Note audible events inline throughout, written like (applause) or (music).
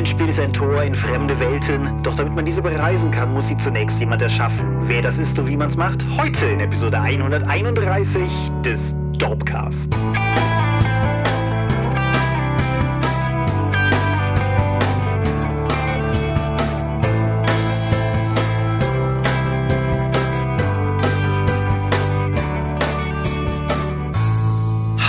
Rollenspiel ist ein Tor in fremde Welten, doch damit man diese bereisen kann, muss sie zunächst jemand erschaffen. Wer das ist und wie man es macht, heute in Episode 131 des Dorpcast.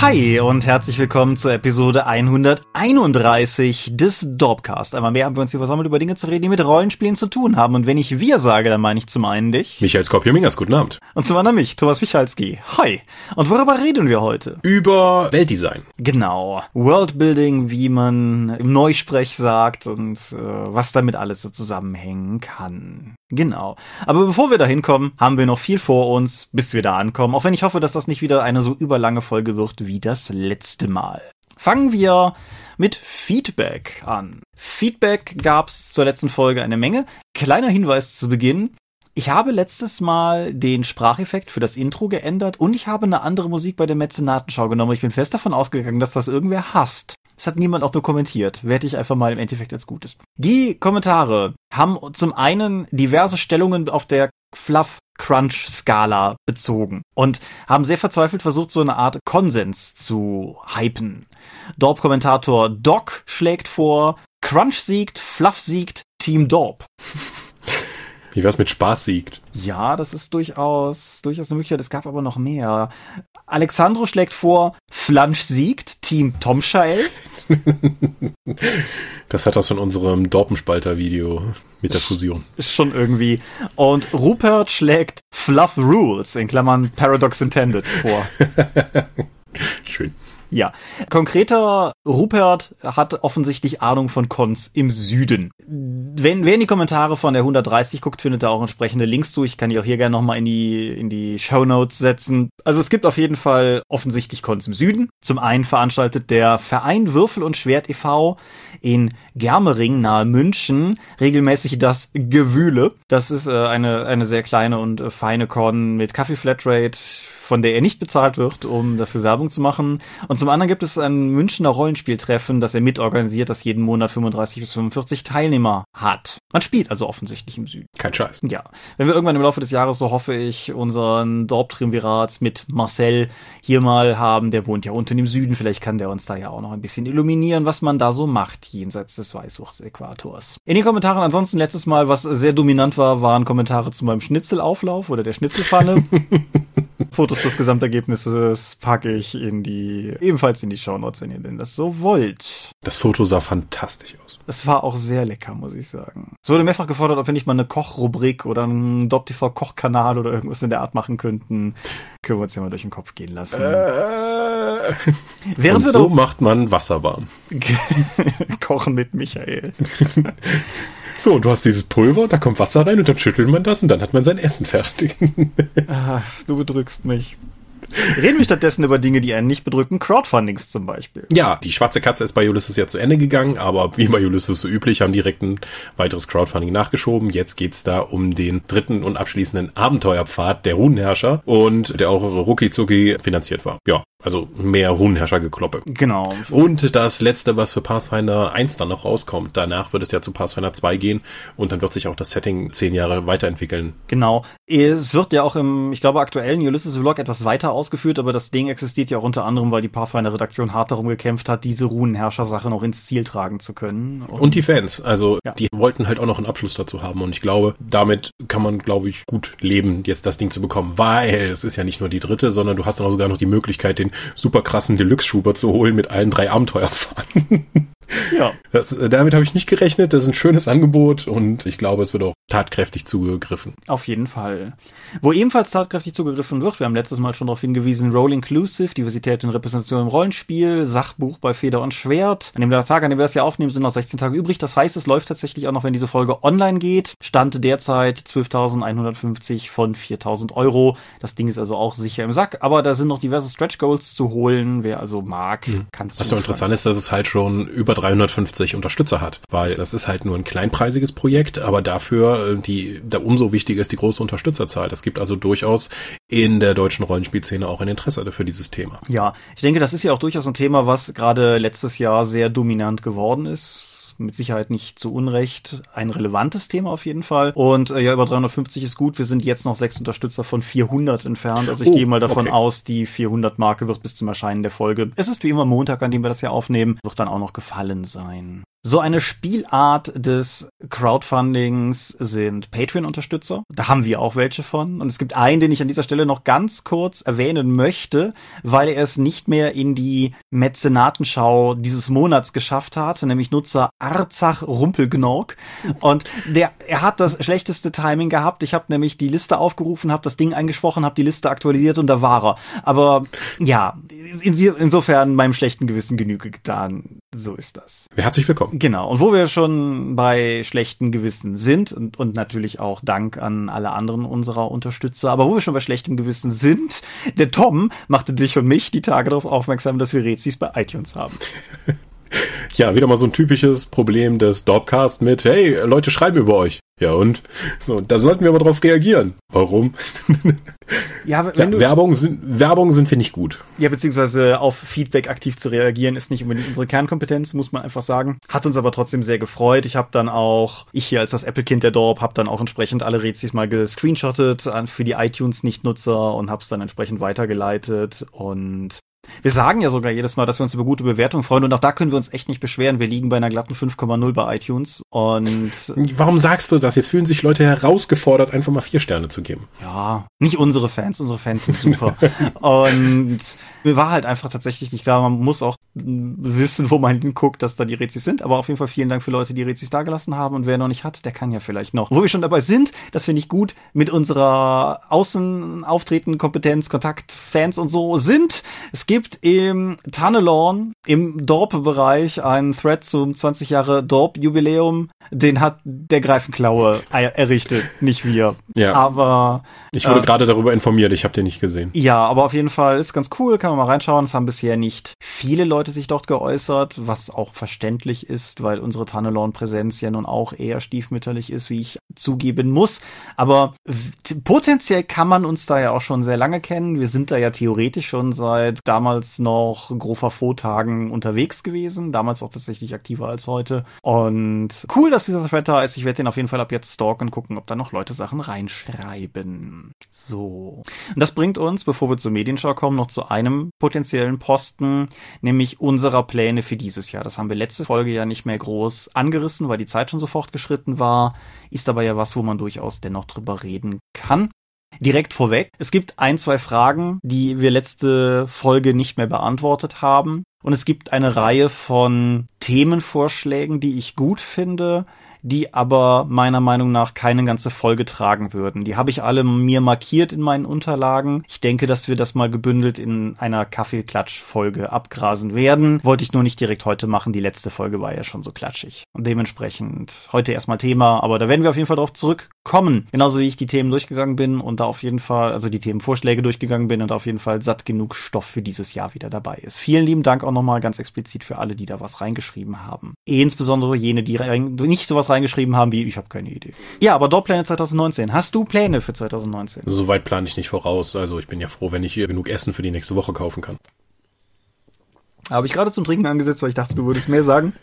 Hi und herzlich willkommen zur Episode 131 des Dorpcast. Einmal mehr haben wir uns hier versammelt, über Dinge zu reden, die mit Rollenspielen zu tun haben. Und wenn ich wir sage, dann meine ich zum einen dich. Michael Skopje-Mingers, guten Abend. Und zum anderen mich, Thomas Michalski. Hi. Und worüber reden wir heute? Über Weltdesign. Genau. Worldbuilding, wie man im Neusprech sagt und äh, was damit alles so zusammenhängen kann. Genau. Aber bevor wir da hinkommen, haben wir noch viel vor uns, bis wir da ankommen. Auch wenn ich hoffe, dass das nicht wieder eine so überlange Folge wird wie das letzte Mal. Fangen wir mit Feedback an. Feedback gab's zur letzten Folge eine Menge. Kleiner Hinweis zu Beginn. Ich habe letztes Mal den Spracheffekt für das Intro geändert und ich habe eine andere Musik bei der Mäzenatenschau genommen. Ich bin fest davon ausgegangen, dass das irgendwer hasst. Es hat niemand auch nur kommentiert. Werte ich einfach mal im Endeffekt als Gutes. Die Kommentare haben zum einen diverse Stellungen auf der Fluff Crunch Skala bezogen und haben sehr verzweifelt versucht, so eine Art Konsens zu hypen. Dorp-Kommentator Doc schlägt vor, Crunch siegt, Fluff siegt, Team Dorp. Wie wär's mit Spaß siegt? Ja, das ist durchaus, durchaus eine Möglichkeit. Es gab aber noch mehr. Alexandro schlägt vor, Flansch siegt, Team Tomschael. (laughs) das hat das von unserem Dorpenspalter-Video mit der Fusion. Ist schon irgendwie. Und Rupert schlägt Fluff Rules, in Klammern Paradox Intended, vor. (laughs) Schön. Ja, konkreter Rupert hat offensichtlich Ahnung von Cons im Süden. Wenn wer in die Kommentare von der 130 guckt, findet er auch entsprechende Links zu. Ich kann die auch hier gerne nochmal in die in die Show Notes setzen. Also es gibt auf jeden Fall offensichtlich Cons im Süden. Zum einen veranstaltet der Verein Würfel und Schwert e.V. in Germering nahe München regelmäßig das Gewühle. Das ist äh, eine eine sehr kleine und äh, feine Con mit Kaffee Flatrate von der er nicht bezahlt wird, um dafür Werbung zu machen. Und zum anderen gibt es ein Münchner Rollenspieltreffen, das er mitorganisiert, das jeden Monat 35 bis 45 Teilnehmer hat. Man spielt also offensichtlich im Süden. Kein Scheiß. Ja. Wenn wir irgendwann im Laufe des Jahres, so hoffe ich, unseren Dorp-Triumvirat mit Marcel hier mal haben, der wohnt ja unten im Süden, vielleicht kann der uns da ja auch noch ein bisschen illuminieren, was man da so macht, jenseits des Weißwurz-Äquators. In den Kommentaren ansonsten letztes Mal, was sehr dominant war, waren Kommentare zu meinem Schnitzelauflauf oder der Schnitzelpfanne. (laughs) Fotos des Gesamtergebnisses packe ich in die, ebenfalls in die Shownotes, wenn ihr denn das so wollt. Das Foto sah fantastisch aus. Es war auch sehr lecker, muss ich sagen. Es wurde mehrfach gefordert, ob wir nicht mal eine Kochrubrik oder einen DopTV Kochkanal oder irgendwas in der Art machen könnten. Können wir uns ja mal durch den Kopf gehen lassen. Äh, Während Und so macht man Wasser warm. (laughs) Kochen mit Michael. (laughs) So, du hast dieses Pulver, da kommt Wasser rein und dann schüttelt man das und dann hat man sein Essen fertig. Ach, (laughs) du bedrückst mich. Reden wir stattdessen über Dinge, die einen nicht bedrücken, Crowdfundings zum Beispiel. Ja, die schwarze Katze ist bei Ulysses ja zu Ende gegangen, aber wie bei Ulysses so üblich, haben direkt ein weiteres Crowdfunding nachgeschoben. Jetzt geht's da um den dritten und abschließenden Abenteuerpfad der Runenherrscher und der auch rucki finanziert war. Ja, also mehr Runenherrscher-Gekloppe. Genau. Und das letzte, was für Pathfinder 1 dann noch rauskommt. Danach wird es ja zu Pathfinder 2 gehen und dann wird sich auch das Setting zehn Jahre weiterentwickeln. Genau. Es wird ja auch im, ich glaube, aktuellen Ulysses-Vlog etwas weiter ausgeführt, aber das Ding existiert ja auch unter anderem, weil die Pathfinder-Redaktion hart darum gekämpft hat, diese Runenherrscher-Sache noch ins Ziel tragen zu können. Und, und die Fans. Also ja. die wollten halt auch noch einen Abschluss dazu haben und ich glaube, damit kann man, glaube ich, gut leben, jetzt das Ding zu bekommen, weil es ist ja nicht nur die dritte, sondern du hast dann auch sogar noch die Möglichkeit, den super krassen Deluxe-Schuber zu holen mit allen drei Abenteuerfahrten. (laughs) (laughs) Ja. Das, äh, damit habe ich nicht gerechnet. Das ist ein schönes Angebot und ich glaube, es wird auch tatkräftig zugegriffen. Auf jeden Fall. Wo ebenfalls tatkräftig zugegriffen wird, wir haben letztes Mal schon darauf hingewiesen, Role Inclusive, Diversität und Repräsentation im Rollenspiel, Sachbuch bei Feder und Schwert. An dem Tag, an dem wir das ja aufnehmen, sind noch 16 Tage übrig. Das heißt, es läuft tatsächlich auch noch, wenn diese Folge online geht. Stand derzeit 12.150 von 4.000 Euro. Das Ding ist also auch sicher im Sack, aber da sind noch diverse Stretch Goals zu holen. Wer also mag, mhm. kann es Was so interessant ist, dass es halt schon über 350 Unterstützer hat, weil das ist halt nur ein kleinpreisiges Projekt, aber dafür äh, die, da umso wichtiger ist die große Unterstützerzahl. Das gibt also durchaus in der deutschen Rollenspielszene auch ein Interesse für dieses Thema. Ja, ich denke, das ist ja auch durchaus ein Thema, was gerade letztes Jahr sehr dominant geworden ist ist mit Sicherheit nicht zu Unrecht ein relevantes Thema auf jeden Fall. Und äh, ja, über 350 ist gut. Wir sind jetzt noch sechs Unterstützer von 400 entfernt. Also ich oh, gehe mal davon okay. aus, die 400 Marke wird bis zum Erscheinen der Folge. Es ist wie immer Montag, an dem wir das hier aufnehmen, wird dann auch noch gefallen sein. So eine Spielart des Crowdfundings sind Patreon-Unterstützer. Da haben wir auch welche von. Und es gibt einen, den ich an dieser Stelle noch ganz kurz erwähnen möchte, weil er es nicht mehr in die Mäzenatenschau dieses Monats geschafft hat, nämlich Nutzer Arzach Rumpelgnork. Und der, er hat das schlechteste Timing gehabt. Ich habe nämlich die Liste aufgerufen, habe das Ding eingesprochen, habe die Liste aktualisiert und da war er. Aber ja, insofern meinem schlechten Gewissen Genüge getan. So ist das. Herzlich willkommen. Genau. Und wo wir schon bei schlechten Gewissen sind und, und natürlich auch Dank an alle anderen unserer Unterstützer, aber wo wir schon bei schlechtem Gewissen sind, der Tom machte dich und mich die Tage darauf aufmerksam, dass wir Rezis bei iTunes haben. (laughs) ja, wieder mal so ein typisches Problem des Dorpcast mit, hey, Leute schreiben über euch. Ja und? So, da sollten wir aber drauf reagieren. Warum? (laughs) Ja, wenn ja, du Werbung sind Werbung sind wir nicht gut. Ja, beziehungsweise auf Feedback aktiv zu reagieren ist nicht unbedingt unsere Kernkompetenz, muss man einfach sagen. Hat uns aber trotzdem sehr gefreut. Ich habe dann auch, ich hier als das Apple-Kind der Dorp, habe dann auch entsprechend alle Rezis mal gescreenshottet für die iTunes-Nicht-Nutzer und habe es dann entsprechend weitergeleitet und wir sagen ja sogar jedes Mal, dass wir uns über gute Bewertungen freuen und auch da können wir uns echt nicht beschweren. Wir liegen bei einer glatten 5,0 bei iTunes und warum sagst du das? Jetzt fühlen sich Leute herausgefordert, einfach mal vier Sterne zu geben. Ja, nicht unsere Fans, unsere Fans sind super. (laughs) und mir war halt einfach tatsächlich nicht klar, man muss auch wissen, wo man hinguckt, dass da die Rezis sind, aber auf jeden Fall vielen Dank für Leute, die Rezis dagelassen haben und wer noch nicht hat, der kann ja vielleicht noch. Wo wir schon dabei sind, dass wir nicht gut mit unserer Außenauftreten, Kompetenz, Kontakt, Fans und so sind. Es gibt im Tunnelorn im Dorp-Bereich einen Thread zum 20 Jahre Dorp-Jubiläum. Den hat der Greifenklaue errichtet, nicht wir. Ja. Aber ich wurde äh, gerade darüber informiert. Ich habe den nicht gesehen. Ja, aber auf jeden Fall ist ganz cool. Kann man mal reinschauen. Es haben bisher nicht viele Leute sich dort geäußert, was auch verständlich ist, weil unsere Tunnelorn-Präsenz ja nun auch eher stiefmütterlich ist, wie ich zugeben muss. Aber potenziell kann man uns da ja auch schon sehr lange kennen. Wir sind da ja theoretisch schon seit damals damals noch Grover Fo-Tagen unterwegs gewesen, damals auch tatsächlich aktiver als heute. Und cool, dass dieser Thread da ist. Ich werde den auf jeden Fall ab jetzt stalken gucken, ob da noch Leute Sachen reinschreiben. So. Und das bringt uns, bevor wir zur Medienschau kommen, noch zu einem potenziellen Posten, nämlich unserer Pläne für dieses Jahr. Das haben wir letzte Folge ja nicht mehr groß angerissen, weil die Zeit schon so fortgeschritten war. Ist aber ja was, wo man durchaus dennoch drüber reden kann. Direkt vorweg, es gibt ein, zwei Fragen, die wir letzte Folge nicht mehr beantwortet haben. Und es gibt eine Reihe von Themenvorschlägen, die ich gut finde, die aber meiner Meinung nach keine ganze Folge tragen würden. Die habe ich alle mir markiert in meinen Unterlagen. Ich denke, dass wir das mal gebündelt in einer Kaffeeklatsch-Folge abgrasen werden. Wollte ich nur nicht direkt heute machen. Die letzte Folge war ja schon so klatschig. Und dementsprechend heute erstmal Thema, aber da werden wir auf jeden Fall drauf zurückkommen. Genauso wie ich die Themen durchgegangen bin und da auf jeden Fall, also die Themenvorschläge durchgegangen bin und auf jeden Fall satt genug Stoff für dieses Jahr wieder dabei ist. Vielen lieben Dank auch nochmal ganz explizit für alle, die da was reingeschrieben haben. Insbesondere jene, die nicht sowas reingeschrieben haben wie, ich habe keine Idee. Ja, aber Dortpläne 2019. Hast du Pläne für 2019? Soweit plane ich nicht voraus. Also ich bin ja froh, wenn ich hier genug Essen für die nächste Woche kaufen kann. Habe ich gerade zum Trinken angesetzt, weil ich dachte, du würdest mehr sagen.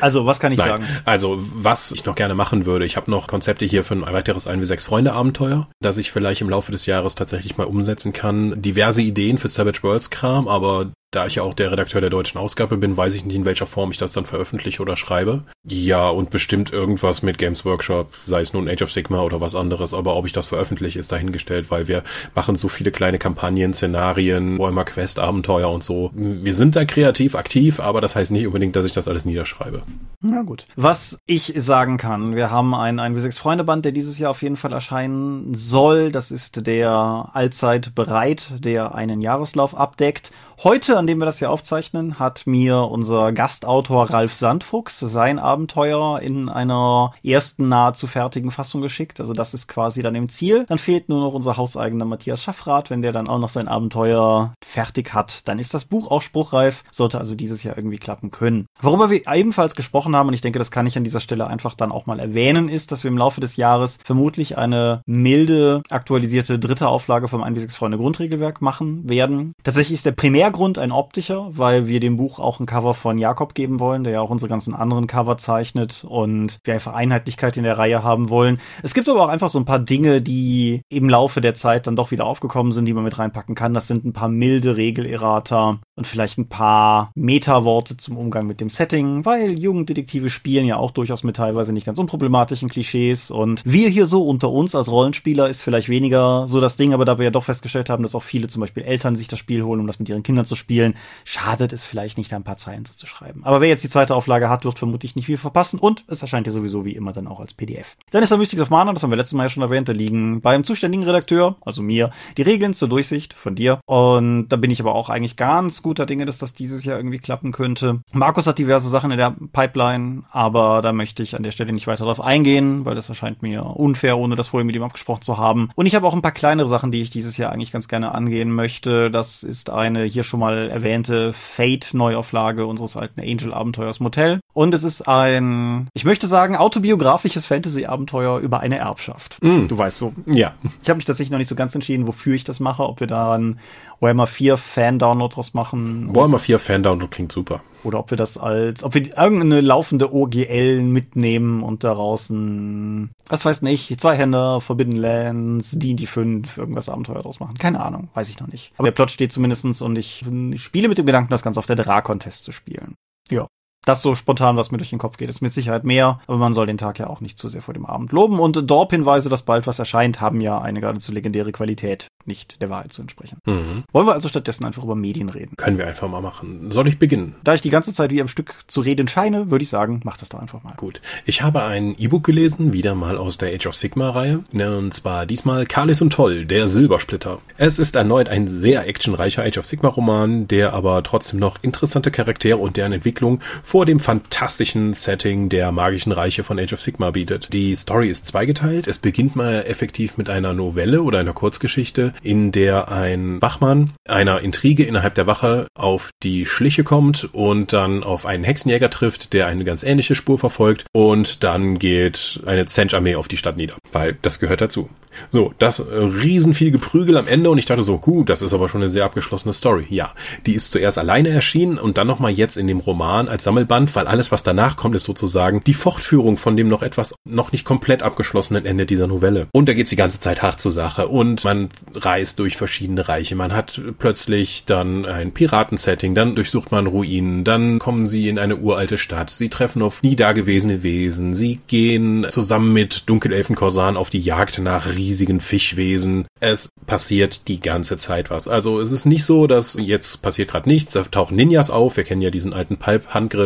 Also, was kann ich Nein. sagen? Also, was ich noch gerne machen würde, ich habe noch Konzepte hier für ein weiteres 1 wie 6 Freunde Abenteuer, das ich vielleicht im Laufe des Jahres tatsächlich mal umsetzen kann. Diverse Ideen für Savage Worlds Kram, aber da ich ja auch der Redakteur der deutschen Ausgabe bin, weiß ich nicht, in welcher Form ich das dann veröffentliche oder schreibe. Ja, und bestimmt irgendwas mit Games Workshop, sei es nun Age of Sigma oder was anderes, aber ob ich das veröffentliche, ist dahingestellt, weil wir machen so viele kleine Kampagnen, Szenarien, Warhammer Quest, Abenteuer und so. Wir sind da kreativ aktiv, aber das heißt nicht unbedingt, dass ich das alles niederschreibe. Na gut. Was ich sagen kann, wir haben ein, ein W6 Freunde Band, der dieses Jahr auf jeden Fall erscheinen soll. Das ist der allzeit bereit, der einen Jahreslauf abdeckt Heute, an dem wir das hier aufzeichnen, hat mir unser Gastautor Ralf Sandfuchs sein Abenteuer in einer ersten nahezu fertigen Fassung geschickt. Also das ist quasi dann im Ziel. Dann fehlt nur noch unser hauseigener Matthias Schaffrath. Wenn der dann auch noch sein Abenteuer fertig hat, dann ist das Buch auch spruchreif. Sollte also dieses Jahr irgendwie klappen können. Worüber wir ebenfalls gesprochen haben, und ich denke, das kann ich an dieser Stelle einfach dann auch mal erwähnen, ist, dass wir im Laufe des Jahres vermutlich eine milde aktualisierte dritte Auflage vom 1 Freunde Grundregelwerk machen werden. Tatsächlich ist der Primär Grund eine rein optischer, weil wir dem Buch auch ein Cover von Jakob geben wollen, der ja auch unsere ganzen anderen Cover zeichnet und wir einfach Einheitlichkeit in der Reihe haben wollen. Es gibt aber auch einfach so ein paar Dinge, die im Laufe der Zeit dann doch wieder aufgekommen sind, die man mit reinpacken kann. Das sind ein paar milde Regelerrata und vielleicht ein paar Meta-Worte zum Umgang mit dem Setting, weil Jugenddetektive spielen ja auch durchaus mit teilweise nicht ganz unproblematischen Klischees und wir hier so unter uns als Rollenspieler ist vielleicht weniger so das Ding, aber da wir ja doch festgestellt haben, dass auch viele zum Beispiel Eltern sich das Spiel holen, um das mit ihren Kindern zu spielen, schadet es vielleicht nicht, da ein paar Zeilen so zu schreiben. Aber wer jetzt die zweite Auflage hat, wird vermutlich nicht viel verpassen und es erscheint ja sowieso wie immer dann auch als PDF. Dann ist da Mystics of Mana, das haben wir letztes Mal ja schon erwähnt, da liegen beim zuständigen Redakteur, also mir, die Regeln zur Durchsicht von dir und da bin ich aber auch eigentlich ganz guter Dinge, dass das dieses Jahr irgendwie klappen könnte. Markus hat diverse Sachen in der Pipeline, aber da möchte ich an der Stelle nicht weiter drauf eingehen, weil das erscheint mir unfair, ohne das vorher mit ihm abgesprochen zu haben. Und ich habe auch ein paar kleinere Sachen, die ich dieses Jahr eigentlich ganz gerne angehen möchte. Das ist eine hier schon mal erwähnte Fate-Neuauflage unseres alten Angel-Abenteuers Motel. Und es ist ein, ich möchte sagen, autobiografisches Fantasy-Abenteuer über eine Erbschaft. Mm. Du weißt wo. Ja. Ich habe mich tatsächlich noch nicht so ganz entschieden, wofür ich das mache, ob wir da einen Warhammer 4 Fan-Download draus machen. Warhammer 4 Fan-Download klingt super. Oder ob wir das als, ob wir irgendeine laufende OGL mitnehmen und daraus ein, was weiß nicht, zwei Hände, Forbidden Lands, D&D 5, irgendwas Abenteuer draus machen. Keine Ahnung, weiß ich noch nicht. Aber der Plot steht zumindestens und ich, ich spiele mit dem Gedanken, das Ganze auf der Drakon-Test zu spielen. Ja das so spontan, was mir durch den Kopf geht, ist mit Sicherheit mehr, aber man soll den Tag ja auch nicht zu sehr vor dem Abend loben. Und Dorp-Hinweise, dass bald was erscheint, haben ja eine geradezu legendäre Qualität, nicht der Wahrheit zu entsprechen. Mhm. Wollen wir also stattdessen einfach über Medien reden? Können wir einfach mal machen. Soll ich beginnen? Da ich die ganze Zeit wie am Stück zu reden scheine, würde ich sagen, mach das doch einfach mal. Gut. Ich habe ein E-Book gelesen, wieder mal aus der Age of Sigma-Reihe. Und zwar diesmal Kalis und Toll, der Silbersplitter. Es ist erneut ein sehr actionreicher Age of Sigma-Roman, der aber trotzdem noch interessante Charaktere und deren Entwicklung vor dem fantastischen Setting der magischen Reiche von Age of Sigma bietet. Die Story ist zweigeteilt. Es beginnt mal effektiv mit einer Novelle oder einer Kurzgeschichte, in der ein Wachmann einer Intrige innerhalb der Wache auf die Schliche kommt und dann auf einen Hexenjäger trifft, der eine ganz ähnliche Spur verfolgt und dann geht eine Zench-Armee auf die Stadt nieder, weil das gehört dazu. So, das äh, riesen viel Geprügel am Ende und ich dachte so, gut, das ist aber schon eine sehr abgeschlossene Story. Ja, die ist zuerst alleine erschienen und dann nochmal jetzt in dem Roman als Sammelband, weil alles, was danach kommt, ist sozusagen die Fortführung von dem noch etwas, noch nicht komplett abgeschlossenen Ende dieser Novelle. Und da geht's die ganze Zeit hart zur Sache und man reist durch verschiedene Reiche. Man hat plötzlich dann ein Piratensetting, dann durchsucht man Ruinen, dann kommen sie in eine uralte Stadt, sie treffen auf nie dagewesene Wesen, sie gehen zusammen mit Dunkelelfenkorsan auf die Jagd nach riesigen Fischwesen. Es passiert die ganze Zeit was. Also es ist nicht so, dass jetzt passiert gerade nichts, da tauchen Ninjas auf, wir kennen ja diesen alten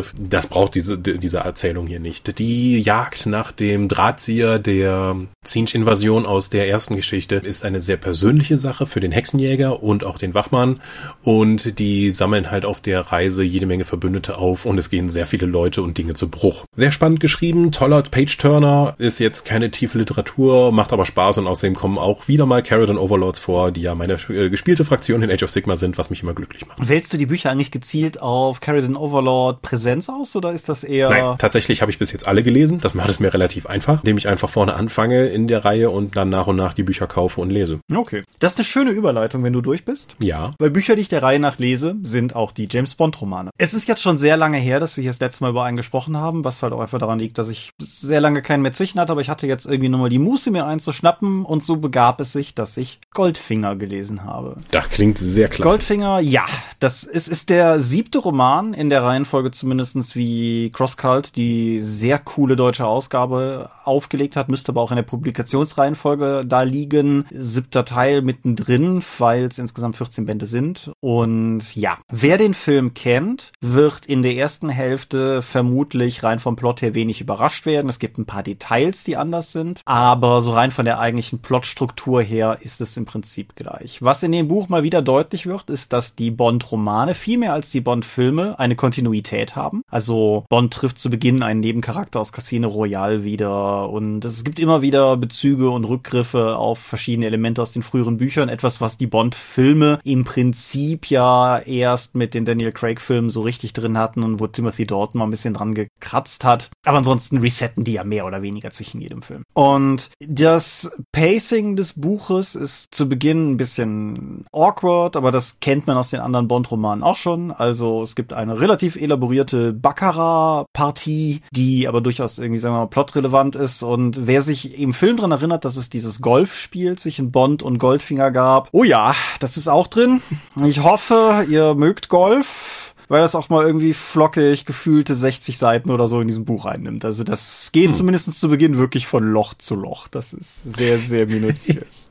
Pulp-Handgriff. Das braucht diese, diese Erzählung hier nicht. Die Jagd nach dem Drahtzieher der Zinch-Invasion aus der ersten Geschichte ist eine sehr persönliche Sache für den Hexenjäger und auch den Wachmann. Und die sammeln halt auf der Reise jede Menge Verbündete auf und es gehen sehr viele Leute und Dinge zu Bruch. Sehr spannend geschrieben, toller Page-Turner, ist jetzt keine tiefe Literatur, macht aber Spaß und außerdem kommen auch wieder mal Carradon Overlords vor, die ja meine äh, gespielte Fraktion in Age of Sigma sind, was mich immer glücklich macht. Wählst du die Bücher eigentlich gezielt auf Carradon Overlord Präsenz aus oder ist das eher... Nein, tatsächlich habe ich bis jetzt alle gelesen. Das macht es mir relativ einfach, indem ich einfach vorne anfange in der Reihe und dann nach und nach die Bücher kaufe und lese. Okay. Das ist eine schöne Überleitung, wenn du durch bist. Ja. Weil Bücher, die ich der Reihe nach lese, sind auch die James Bond Romane. Es ist jetzt schon sehr lange her, dass wir hier das letzte Mal über einen gesprochen haben, was halt auch einfach daran liegt, dass ich sehr lange keinen mehr zwischen hatte, aber ich hatte jetzt irgendwie nochmal die Muße, mir einen zu schnappen und so begab es sich, dass ich Goldfinger gelesen habe. Das klingt sehr klasse. Goldfinger, ja. Das ist, ist der siebte Roman in der Reihenfolge zumindestens wie Crosscult, die sehr coole deutsche Ausgabe aufgelegt hat, müsste aber auch in der Publikationsreihenfolge da liegen. Siebter Teil mittendrin, weil es insgesamt 14 Bände sind. Und ja, wer den Film kennt, wird in der ersten Hälfte vermutlich rein vom Plot her wenig überrascht werden. Es gibt ein paar Details, die anders sind, aber so rein von der eigentlichen Plotstruktur her ist es im Prinzip gleich. Was in dem Buch mal wieder deutlich wird, ist, dass die Bond-Romane viel mehr als die Bond-Filme eine Kontinuität haben. Also Bond trifft zu Beginn einen Nebencharakter aus Casino Royale wieder und es gibt immer wieder Bezüge und Rückgriffe auf verschiedene Elemente aus den früheren Büchern, etwas, was die Bond-Filme im Prinzip ja erst mit den Daniel Craig-Filmen so richtig drin hatten und wo Timothy Dalton mal ein bisschen dran gekratzt hat. Aber ansonsten resetten die ja mehr oder weniger zwischen jedem Film. Und das Pacing des Buches ist zu Beginn ein bisschen awkward, aber das kennt man aus den anderen Bond-Romanen auch schon. Also es gibt eine relativ elaborierte Baccarat-Partie, die aber durchaus irgendwie, sagen wir mal, plotrelevant ist. Und wer sich im Film dran erinnert, dass es dieses Golfspiel zwischen Bond und Goldfinger gab, oh ja, das ist auch drin. Ich hoffe, ihr mögt Golf weil das auch mal irgendwie flockig gefühlte 60 Seiten oder so in diesem Buch einnimmt. Also das geht hm. zumindest zu Beginn wirklich von Loch zu Loch. Das ist sehr, sehr minutiös.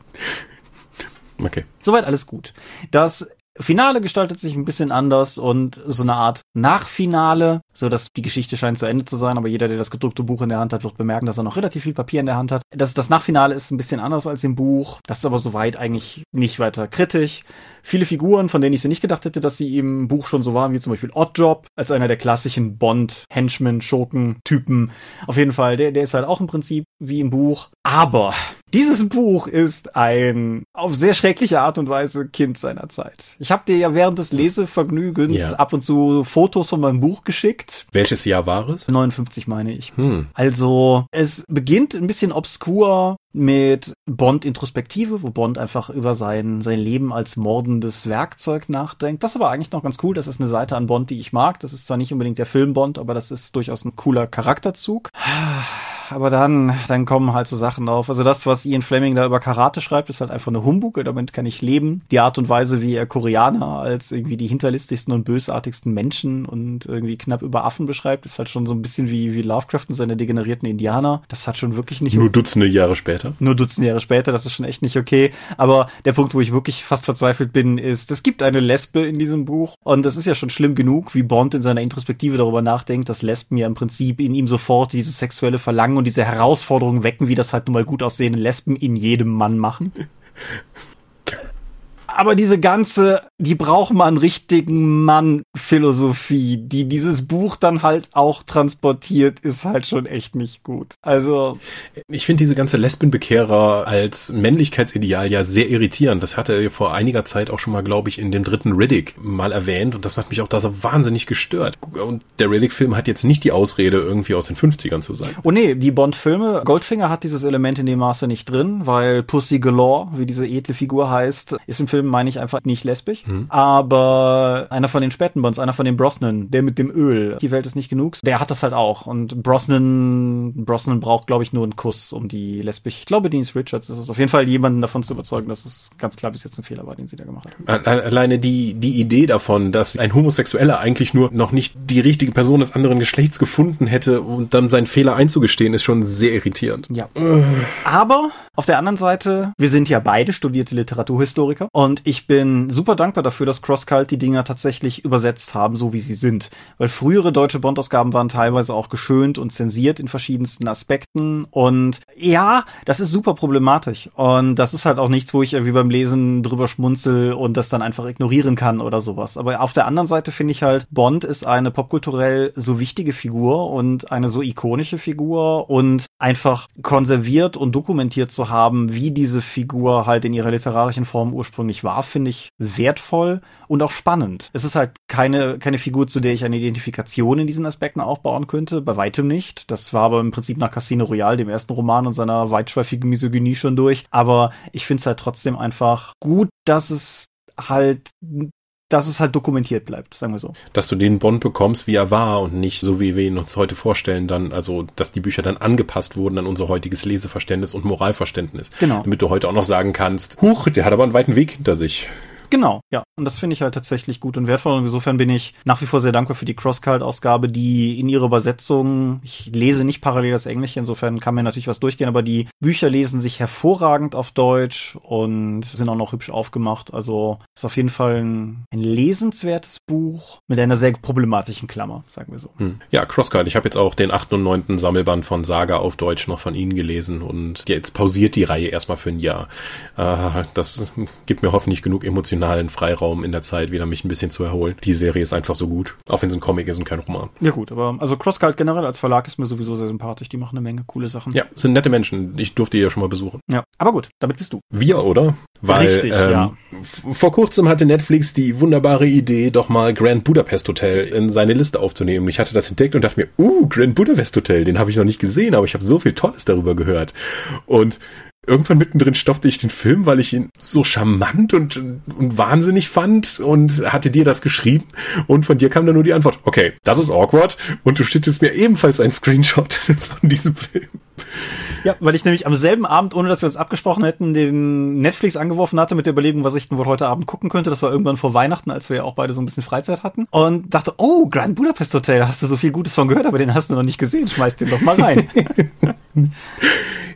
(laughs) okay. Soweit alles gut. Das Finale gestaltet sich ein bisschen anders und so eine Art Nachfinale, so dass die Geschichte scheint zu Ende zu sein, aber jeder, der das gedruckte Buch in der Hand hat, wird bemerken, dass er noch relativ viel Papier in der Hand hat. Das, das Nachfinale ist ein bisschen anders als im Buch. Das ist aber soweit eigentlich nicht weiter kritisch. Viele Figuren, von denen ich so nicht gedacht hätte, dass sie im Buch schon so waren, wie zum Beispiel Oddjob, als einer der klassischen Bond-Henchmen, Schurken-Typen. Auf jeden Fall, der, der ist halt auch im Prinzip wie im Buch. Aber dieses Buch ist ein auf sehr schreckliche Art und Weise Kind seiner Zeit. Ich habe dir ja während des Lesevergnügens ja. ab und zu Fotos von meinem Buch geschickt. Welches Jahr war es? 59 meine ich. Hm. Also es beginnt ein bisschen obskur mit Bond Introspektive, wo Bond einfach über sein, sein Leben als mordendes Werkzeug nachdenkt. Das ist aber eigentlich noch ganz cool. Das ist eine Seite an Bond, die ich mag. Das ist zwar nicht unbedingt der Film Bond, aber das ist durchaus ein cooler Charakterzug aber dann, dann kommen halt so Sachen auf. Also das, was Ian Fleming da über Karate schreibt, ist halt einfach eine Humbug. Damit kann ich leben. Die Art und Weise, wie er Koreaner als irgendwie die hinterlistigsten und bösartigsten Menschen und irgendwie knapp über Affen beschreibt, ist halt schon so ein bisschen wie, wie Lovecraft und seine degenerierten Indianer. Das hat schon wirklich nicht... Nur Dutzende Jahre später. Nur Dutzende Jahre später, das ist schon echt nicht okay. Aber der Punkt, wo ich wirklich fast verzweifelt bin, ist, es gibt eine Lesbe in diesem Buch und das ist ja schon schlimm genug, wie Bond in seiner Introspektive darüber nachdenkt, dass Lesben ja im Prinzip in ihm sofort dieses sexuelle Verlangen und diese Herausforderung wecken, wie das halt nun mal gut aussehende Lesben in jedem Mann machen. (laughs) aber diese ganze, die braucht man richtigen Mann-Philosophie, die dieses Buch dann halt auch transportiert, ist halt schon echt nicht gut. Also. Ich finde diese ganze Lesbenbekehrer als Männlichkeitsideal ja sehr irritierend. Das hatte er vor einiger Zeit auch schon mal, glaube ich, in dem dritten Riddick mal erwähnt und das hat mich auch da so wahnsinnig gestört. Und der Riddick-Film hat jetzt nicht die Ausrede, irgendwie aus den 50ern zu sein. Oh nee, die Bond-Filme, Goldfinger hat dieses Element in dem Maße nicht drin, weil Pussy Galore, wie diese edle Figur heißt, ist im Film Film meine ich einfach nicht lesbisch. Mhm. Aber einer von den späten Bonds, einer von den Brosnan, der mit dem Öl, die Welt ist nicht genug, der hat das halt auch. Und Brosnan, Brosnan braucht, glaube ich, nur einen Kuss, um die lesbisch. Ich glaube, Denise Richards ist es auf jeden Fall jemanden davon zu überzeugen, dass es ganz klar bis jetzt ein Fehler war, den sie da gemacht hat. Alleine die, die Idee davon, dass ein Homosexueller eigentlich nur noch nicht die richtige Person des anderen Geschlechts gefunden hätte und dann seinen Fehler einzugestehen, ist schon sehr irritierend. Ja. Aber auf der anderen Seite, wir sind ja beide studierte Literaturhistoriker und und ich bin super dankbar dafür, dass CrossCult die Dinger tatsächlich übersetzt haben, so wie sie sind. Weil frühere deutsche Bond-Ausgaben waren teilweise auch geschönt und zensiert in verschiedensten Aspekten. Und ja, das ist super problematisch. Und das ist halt auch nichts, wo ich irgendwie beim Lesen drüber schmunzel und das dann einfach ignorieren kann oder sowas. Aber auf der anderen Seite finde ich halt, Bond ist eine popkulturell so wichtige Figur und eine so ikonische Figur und einfach konserviert und dokumentiert zu haben, wie diese Figur halt in ihrer literarischen Form ursprünglich war, finde ich wertvoll und auch spannend. Es ist halt keine, keine Figur, zu der ich eine Identifikation in diesen Aspekten aufbauen könnte, bei weitem nicht. Das war aber im Prinzip nach Casino Royale, dem ersten Roman und seiner weitschweifigen Misogynie schon durch. Aber ich finde es halt trotzdem einfach gut, dass es halt dass es halt dokumentiert bleibt, sagen wir so. Dass du den Bond bekommst, wie er war und nicht so, wie wir ihn uns heute vorstellen, dann, also, dass die Bücher dann angepasst wurden an unser heutiges Leseverständnis und Moralverständnis. Genau. Damit du heute auch noch sagen kannst, huch, der hat aber einen weiten Weg hinter sich. Genau, ja. Und das finde ich halt tatsächlich gut und wertvoll. Und insofern bin ich nach wie vor sehr dankbar für die Crosscult-Ausgabe, die in ihrer Übersetzung, ich lese nicht parallel das Englische, insofern kann mir natürlich was durchgehen, aber die Bücher lesen sich hervorragend auf Deutsch und sind auch noch hübsch aufgemacht. Also ist auf jeden Fall ein, ein lesenswertes Buch mit einer sehr problematischen Klammer, sagen wir so. Hm. Ja, Crosscult. Ich habe jetzt auch den achten und neunten Sammelband von Saga auf Deutsch noch von Ihnen gelesen und jetzt pausiert die Reihe erstmal für ein Jahr. Äh, das gibt mir hoffentlich genug emotional emotionalen Freiraum in der Zeit, wieder mich ein bisschen zu erholen. Die Serie ist einfach so gut, auch wenn es ein Comic ist und kein Roman. Ja gut, aber also Crosscult generell als Verlag ist mir sowieso sehr sympathisch. Die machen eine Menge coole Sachen. Ja, sind nette Menschen. Ich durfte die ja schon mal besuchen. Ja, aber gut, damit bist du. Wir, oder? Weil, Richtig, ähm, ja. Vor kurzem hatte Netflix die wunderbare Idee, doch mal Grand Budapest Hotel in seine Liste aufzunehmen. Ich hatte das entdeckt und dachte mir, uh, Grand Budapest Hotel, den habe ich noch nicht gesehen, aber ich habe so viel Tolles darüber gehört. Und irgendwann mittendrin stoppte ich den Film, weil ich ihn so charmant und, und wahnsinnig fand und hatte dir das geschrieben und von dir kam dann nur die Antwort, okay, das ist awkward und du schickst mir ebenfalls einen Screenshot (laughs) von diesem Film. Ja, weil ich nämlich am selben Abend, ohne dass wir uns abgesprochen hätten, den Netflix angeworfen hatte mit der Überlegung, was ich denn wohl heute Abend gucken könnte. Das war irgendwann vor Weihnachten, als wir ja auch beide so ein bisschen Freizeit hatten. Und dachte, oh, Grand Budapest Hotel, da hast du so viel Gutes von gehört, aber den hast du noch nicht gesehen. Schmeiß den doch mal rein. (laughs)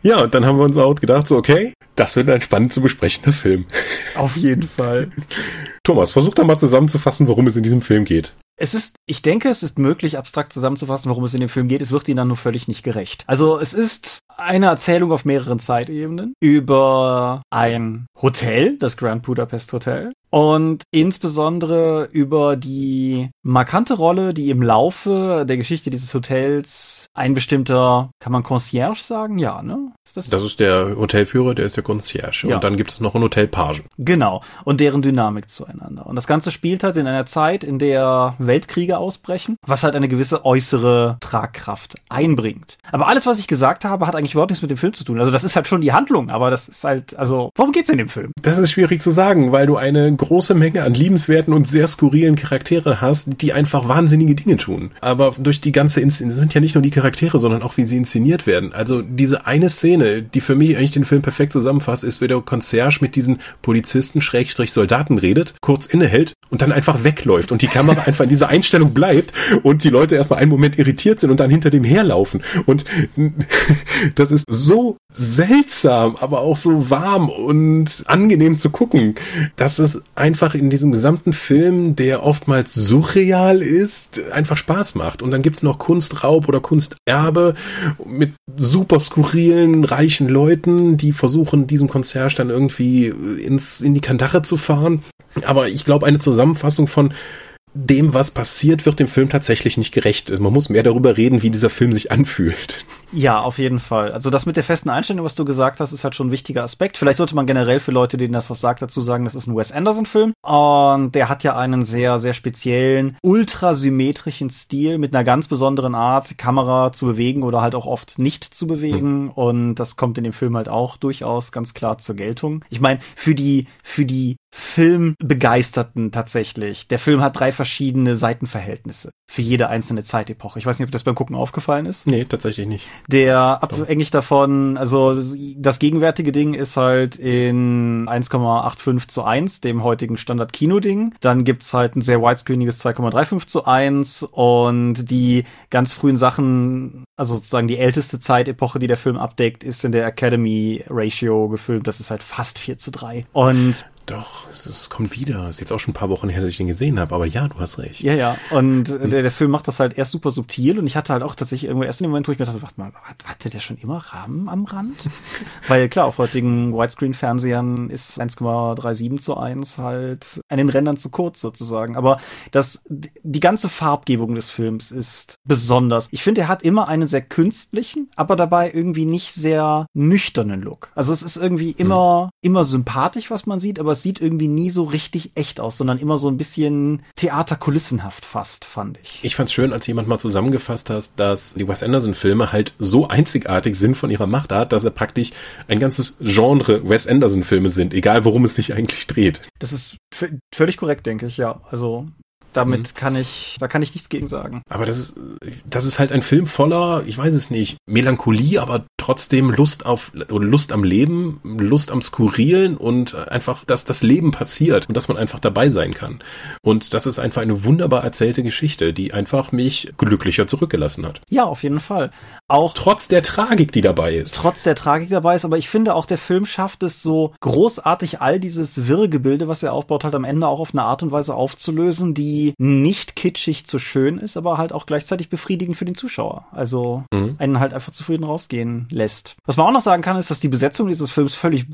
Ja, und dann haben wir uns auch gedacht, so, okay, das wird ein spannend zu besprechender Film. Auf jeden Fall. Thomas, versuch da mal zusammenzufassen, worum es in diesem Film geht. Es ist, ich denke, es ist möglich, abstrakt zusammenzufassen, worum es in dem Film geht. Es wird ihnen dann nur völlig nicht gerecht. Also es ist eine Erzählung auf mehreren Zeitebenen über ein Hotel, das Grand Budapest Hotel, und insbesondere über die markante Rolle, die im Laufe der Geschichte dieses Hotels ein bestimmter, kann man Concierge sagen? Ja, ne? Ist das? das ist der Hotelführer, der ist der Concierge. Ja. Und dann gibt es noch einen Hotelpage. Genau. Und deren Dynamik zueinander. Und das Ganze spielt halt in einer Zeit, in der Weltkriege ausbrechen, was halt eine gewisse äußere Tragkraft einbringt. Aber alles, was ich gesagt habe, hat eigentlich überhaupt nichts mit dem Film zu tun. Also das ist halt schon die Handlung, aber das ist halt, also, worum geht's in dem Film? Das ist schwierig zu sagen, weil du eine große Menge an liebenswerten und sehr skurrilen Charaktere hast, die einfach wahnsinnige Dinge tun. Aber durch die ganze Inszenierung sind ja nicht nur die Charaktere, sondern auch wie sie inszeniert werden. Also diese eine Szene, die für mich eigentlich den Film perfekt zusammenfasst, ist, wie der Concierge mit diesen Polizisten Schrägstrich Soldaten redet, kurz innehält und dann einfach wegläuft und die Kamera einfach in dieser Einstellung bleibt und die Leute erstmal einen Moment irritiert sind und dann hinter dem herlaufen. Und (laughs) das ist so seltsam, aber auch so warm und angenehm zu gucken. dass es einfach in diesem gesamten Film, der oftmals surreal ist, einfach Spaß macht. Und dann gibt's noch Kunstraub oder Kunsterbe mit super skurrilen, reichen Leuten, die versuchen, diesem Concierge dann irgendwie ins, in die Kandare zu fahren. Aber ich glaube, eine Zusammenfassung von dem, was passiert, wird dem Film tatsächlich nicht gerecht. Man muss mehr darüber reden, wie dieser Film sich anfühlt. Ja, auf jeden Fall. Also das mit der festen Einstellung, was du gesagt hast, ist halt schon ein wichtiger Aspekt. Vielleicht sollte man generell für Leute, denen das was sagt, dazu sagen, das ist ein Wes Anderson-Film. Und der hat ja einen sehr, sehr speziellen, ultrasymmetrischen Stil mit einer ganz besonderen Art, Kamera zu bewegen oder halt auch oft nicht zu bewegen. Mhm. Und das kommt in dem Film halt auch durchaus ganz klar zur Geltung. Ich meine, für die, für die Filmbegeisterten tatsächlich. Der Film hat drei verschiedene Seitenverhältnisse für jede einzelne Zeitepoche. Ich weiß nicht, ob das beim Gucken aufgefallen ist. Nee, tatsächlich nicht. Der abhängig davon, also das gegenwärtige Ding ist halt in 1,85 zu 1, dem heutigen Standard-Kino-Ding. Dann gibt's halt ein sehr widescreeniges 2,35 zu 1 und die ganz frühen Sachen, also sozusagen die älteste Zeitepoche, die der Film abdeckt, ist in der Academy Ratio gefilmt. Das ist halt fast 4 zu 3. Und doch, es, es kommt wieder. Es ist jetzt auch schon ein paar Wochen her, dass ich den gesehen habe, aber ja, du hast recht. Ja, ja. Und hm. der, der Film macht das halt erst super subtil und ich hatte halt auch tatsächlich irgendwo erst in dem Moment, wo ich mir dachte, warte mal, hatte der schon immer Rahmen am Rand? (laughs) Weil klar, auf heutigen Widescreen-Fernsehern ist 1,37 zu 1 halt an den Rändern zu kurz sozusagen. Aber das, die ganze Farbgebung des Films ist besonders. Ich finde, er hat immer einen sehr künstlichen, aber dabei irgendwie nicht sehr nüchternen Look. Also es ist irgendwie immer, hm. immer sympathisch, was man sieht, aber es sieht irgendwie nie so richtig echt aus, sondern immer so ein bisschen theaterkulissenhaft fast, fand ich. Ich fand's schön, als jemand mal zusammengefasst hast, dass die Wes Anderson-Filme halt so einzigartig sind von ihrer Machtart, dass er praktisch ein ganzes Genre Wes Anderson-Filme sind, egal worum es sich eigentlich dreht. Das ist völlig korrekt, denke ich, ja. Also damit mhm. kann ich, da kann ich nichts gegen sagen. Aber das ist, das ist halt ein Film voller, ich weiß es nicht, Melancholie, aber trotzdem Lust auf, oder Lust am Leben, Lust am Skurrilen und einfach, dass das Leben passiert und dass man einfach dabei sein kann. Und das ist einfach eine wunderbar erzählte Geschichte, die einfach mich glücklicher zurückgelassen hat. Ja, auf jeden Fall. Auch trotz der Tragik, die dabei ist. Trotz der Tragik dabei ist, aber ich finde auch der Film schafft es so großartig all dieses wirre Gebilde, was er aufbaut, halt am Ende auch auf eine Art und Weise aufzulösen, die nicht kitschig zu schön ist, aber halt auch gleichzeitig befriedigend für den Zuschauer. Also mhm. einen halt einfach zufrieden rausgehen lässt. Was man auch noch sagen kann, ist, dass die Besetzung dieses Films völlig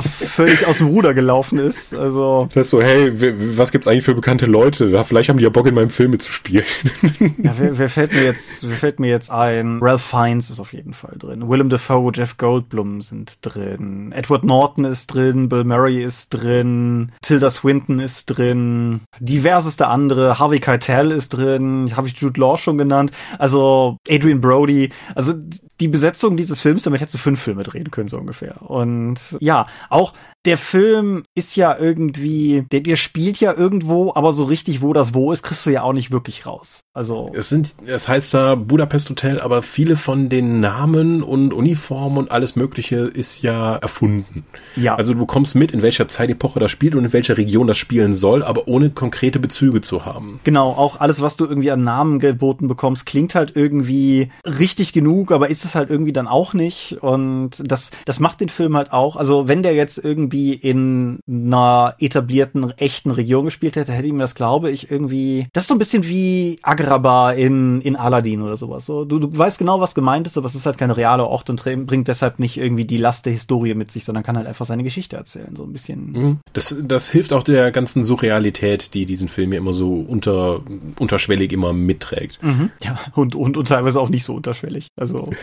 völlig aus dem Ruder gelaufen ist. Also das ist so, hey, was gibt's eigentlich für bekannte Leute? Vielleicht haben die ja Bock in meinem Film mitzuspielen. (laughs) ja, wer, wer fällt mir jetzt, wer fällt mir jetzt ein? Ralph Fiennes ist auf jeden Fall drin. Willem Dafoe, Jeff Goldblum sind drin. Edward Norton ist drin. Bill Murray ist drin. Tilda Swinton ist drin. Diverseste andere. Harvey Keitel ist drin. Habe ich Jude Law schon genannt. Also Adrian Brody. Also die Besetzung dieses Films, damit hättest du fünf Filme drehen können, so ungefähr. Und ja, auch der Film ist ja irgendwie, der, der spielt ja irgendwo, aber so richtig, wo das wo ist, kriegst du ja auch nicht wirklich raus. Also. Es sind, es heißt da Budapest Hotel, aber viele von den Namen und Uniformen und alles Mögliche ist ja erfunden. Ja. Also du bekommst mit, in welcher Zeitepoche das spielt und in welcher Region das spielen soll, aber ohne konkrete Bezüge zu haben. Genau, auch alles, was du irgendwie an Namen geboten bekommst, klingt halt irgendwie richtig genug, aber ist es halt irgendwie dann auch nicht. Und das, das macht den Film halt auch. Also wenn der jetzt irgendwie in einer etablierten, echten Region gespielt hätte, hätte ich mir das, glaube ich, irgendwie. Das ist so ein bisschen wie Agrabah in, in Aladdin oder sowas. So, du, du weißt genau, was gemeint ist, aber es ist halt keine reale Ort und bringt deshalb nicht irgendwie die Last der Historie mit sich, sondern kann halt einfach seine Geschichte erzählen. So ein bisschen. Mhm. Das, das hilft auch der ganzen Surrealität, die diesen Film ja immer so unter, unterschwellig immer mitträgt. Mhm. Ja, und, und, und teilweise auch nicht so unterschwellig. Also. (laughs)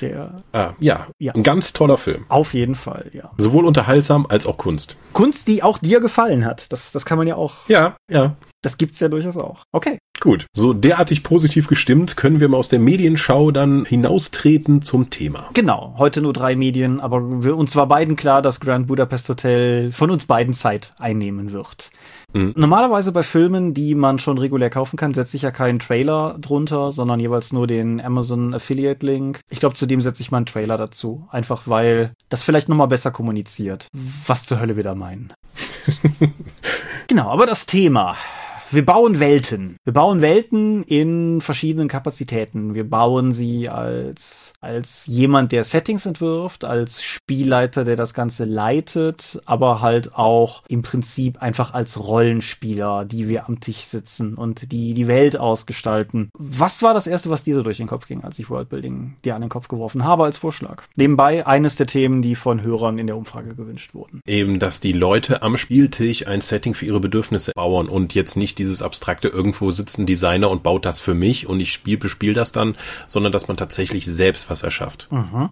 Der, ah, ja, ja, ein ganz toller Film. Auf jeden Fall, ja. Sowohl unterhaltsam als auch Kunst. Kunst, die auch dir gefallen hat. Das, das kann man ja auch. Ja, ja. Das gibt's ja durchaus auch. Okay. Gut. So derartig positiv gestimmt können wir mal aus der Medienschau dann hinaustreten zum Thema. Genau. Heute nur drei Medien, aber wir, uns war beiden klar, dass Grand Budapest Hotel von uns beiden Zeit einnehmen wird. Mhm. Normalerweise bei Filmen, die man schon regulär kaufen kann, setze ich ja keinen Trailer drunter, sondern jeweils nur den Amazon Affiliate Link. Ich glaube, zudem setze ich mal einen Trailer dazu. Einfach weil das vielleicht nochmal besser kommuniziert, was zur Hölle wir da meinen. (laughs) genau, aber das Thema wir bauen Welten. Wir bauen Welten in verschiedenen Kapazitäten. Wir bauen sie als, als jemand, der Settings entwirft, als Spielleiter, der das Ganze leitet, aber halt auch im Prinzip einfach als Rollenspieler, die wir am Tisch sitzen und die die Welt ausgestalten. Was war das erste, was dir so durch den Kopf ging, als ich Worldbuilding dir an den Kopf geworfen habe als Vorschlag? Nebenbei eines der Themen, die von Hörern in der Umfrage gewünscht wurden. Eben, dass die Leute am Spieltisch ein Setting für ihre Bedürfnisse bauen und jetzt nicht dieses abstrakte irgendwo sitzt ein Designer und baut das für mich und ich spiel, bespiel das dann, sondern dass man tatsächlich selbst was erschafft. Mhm.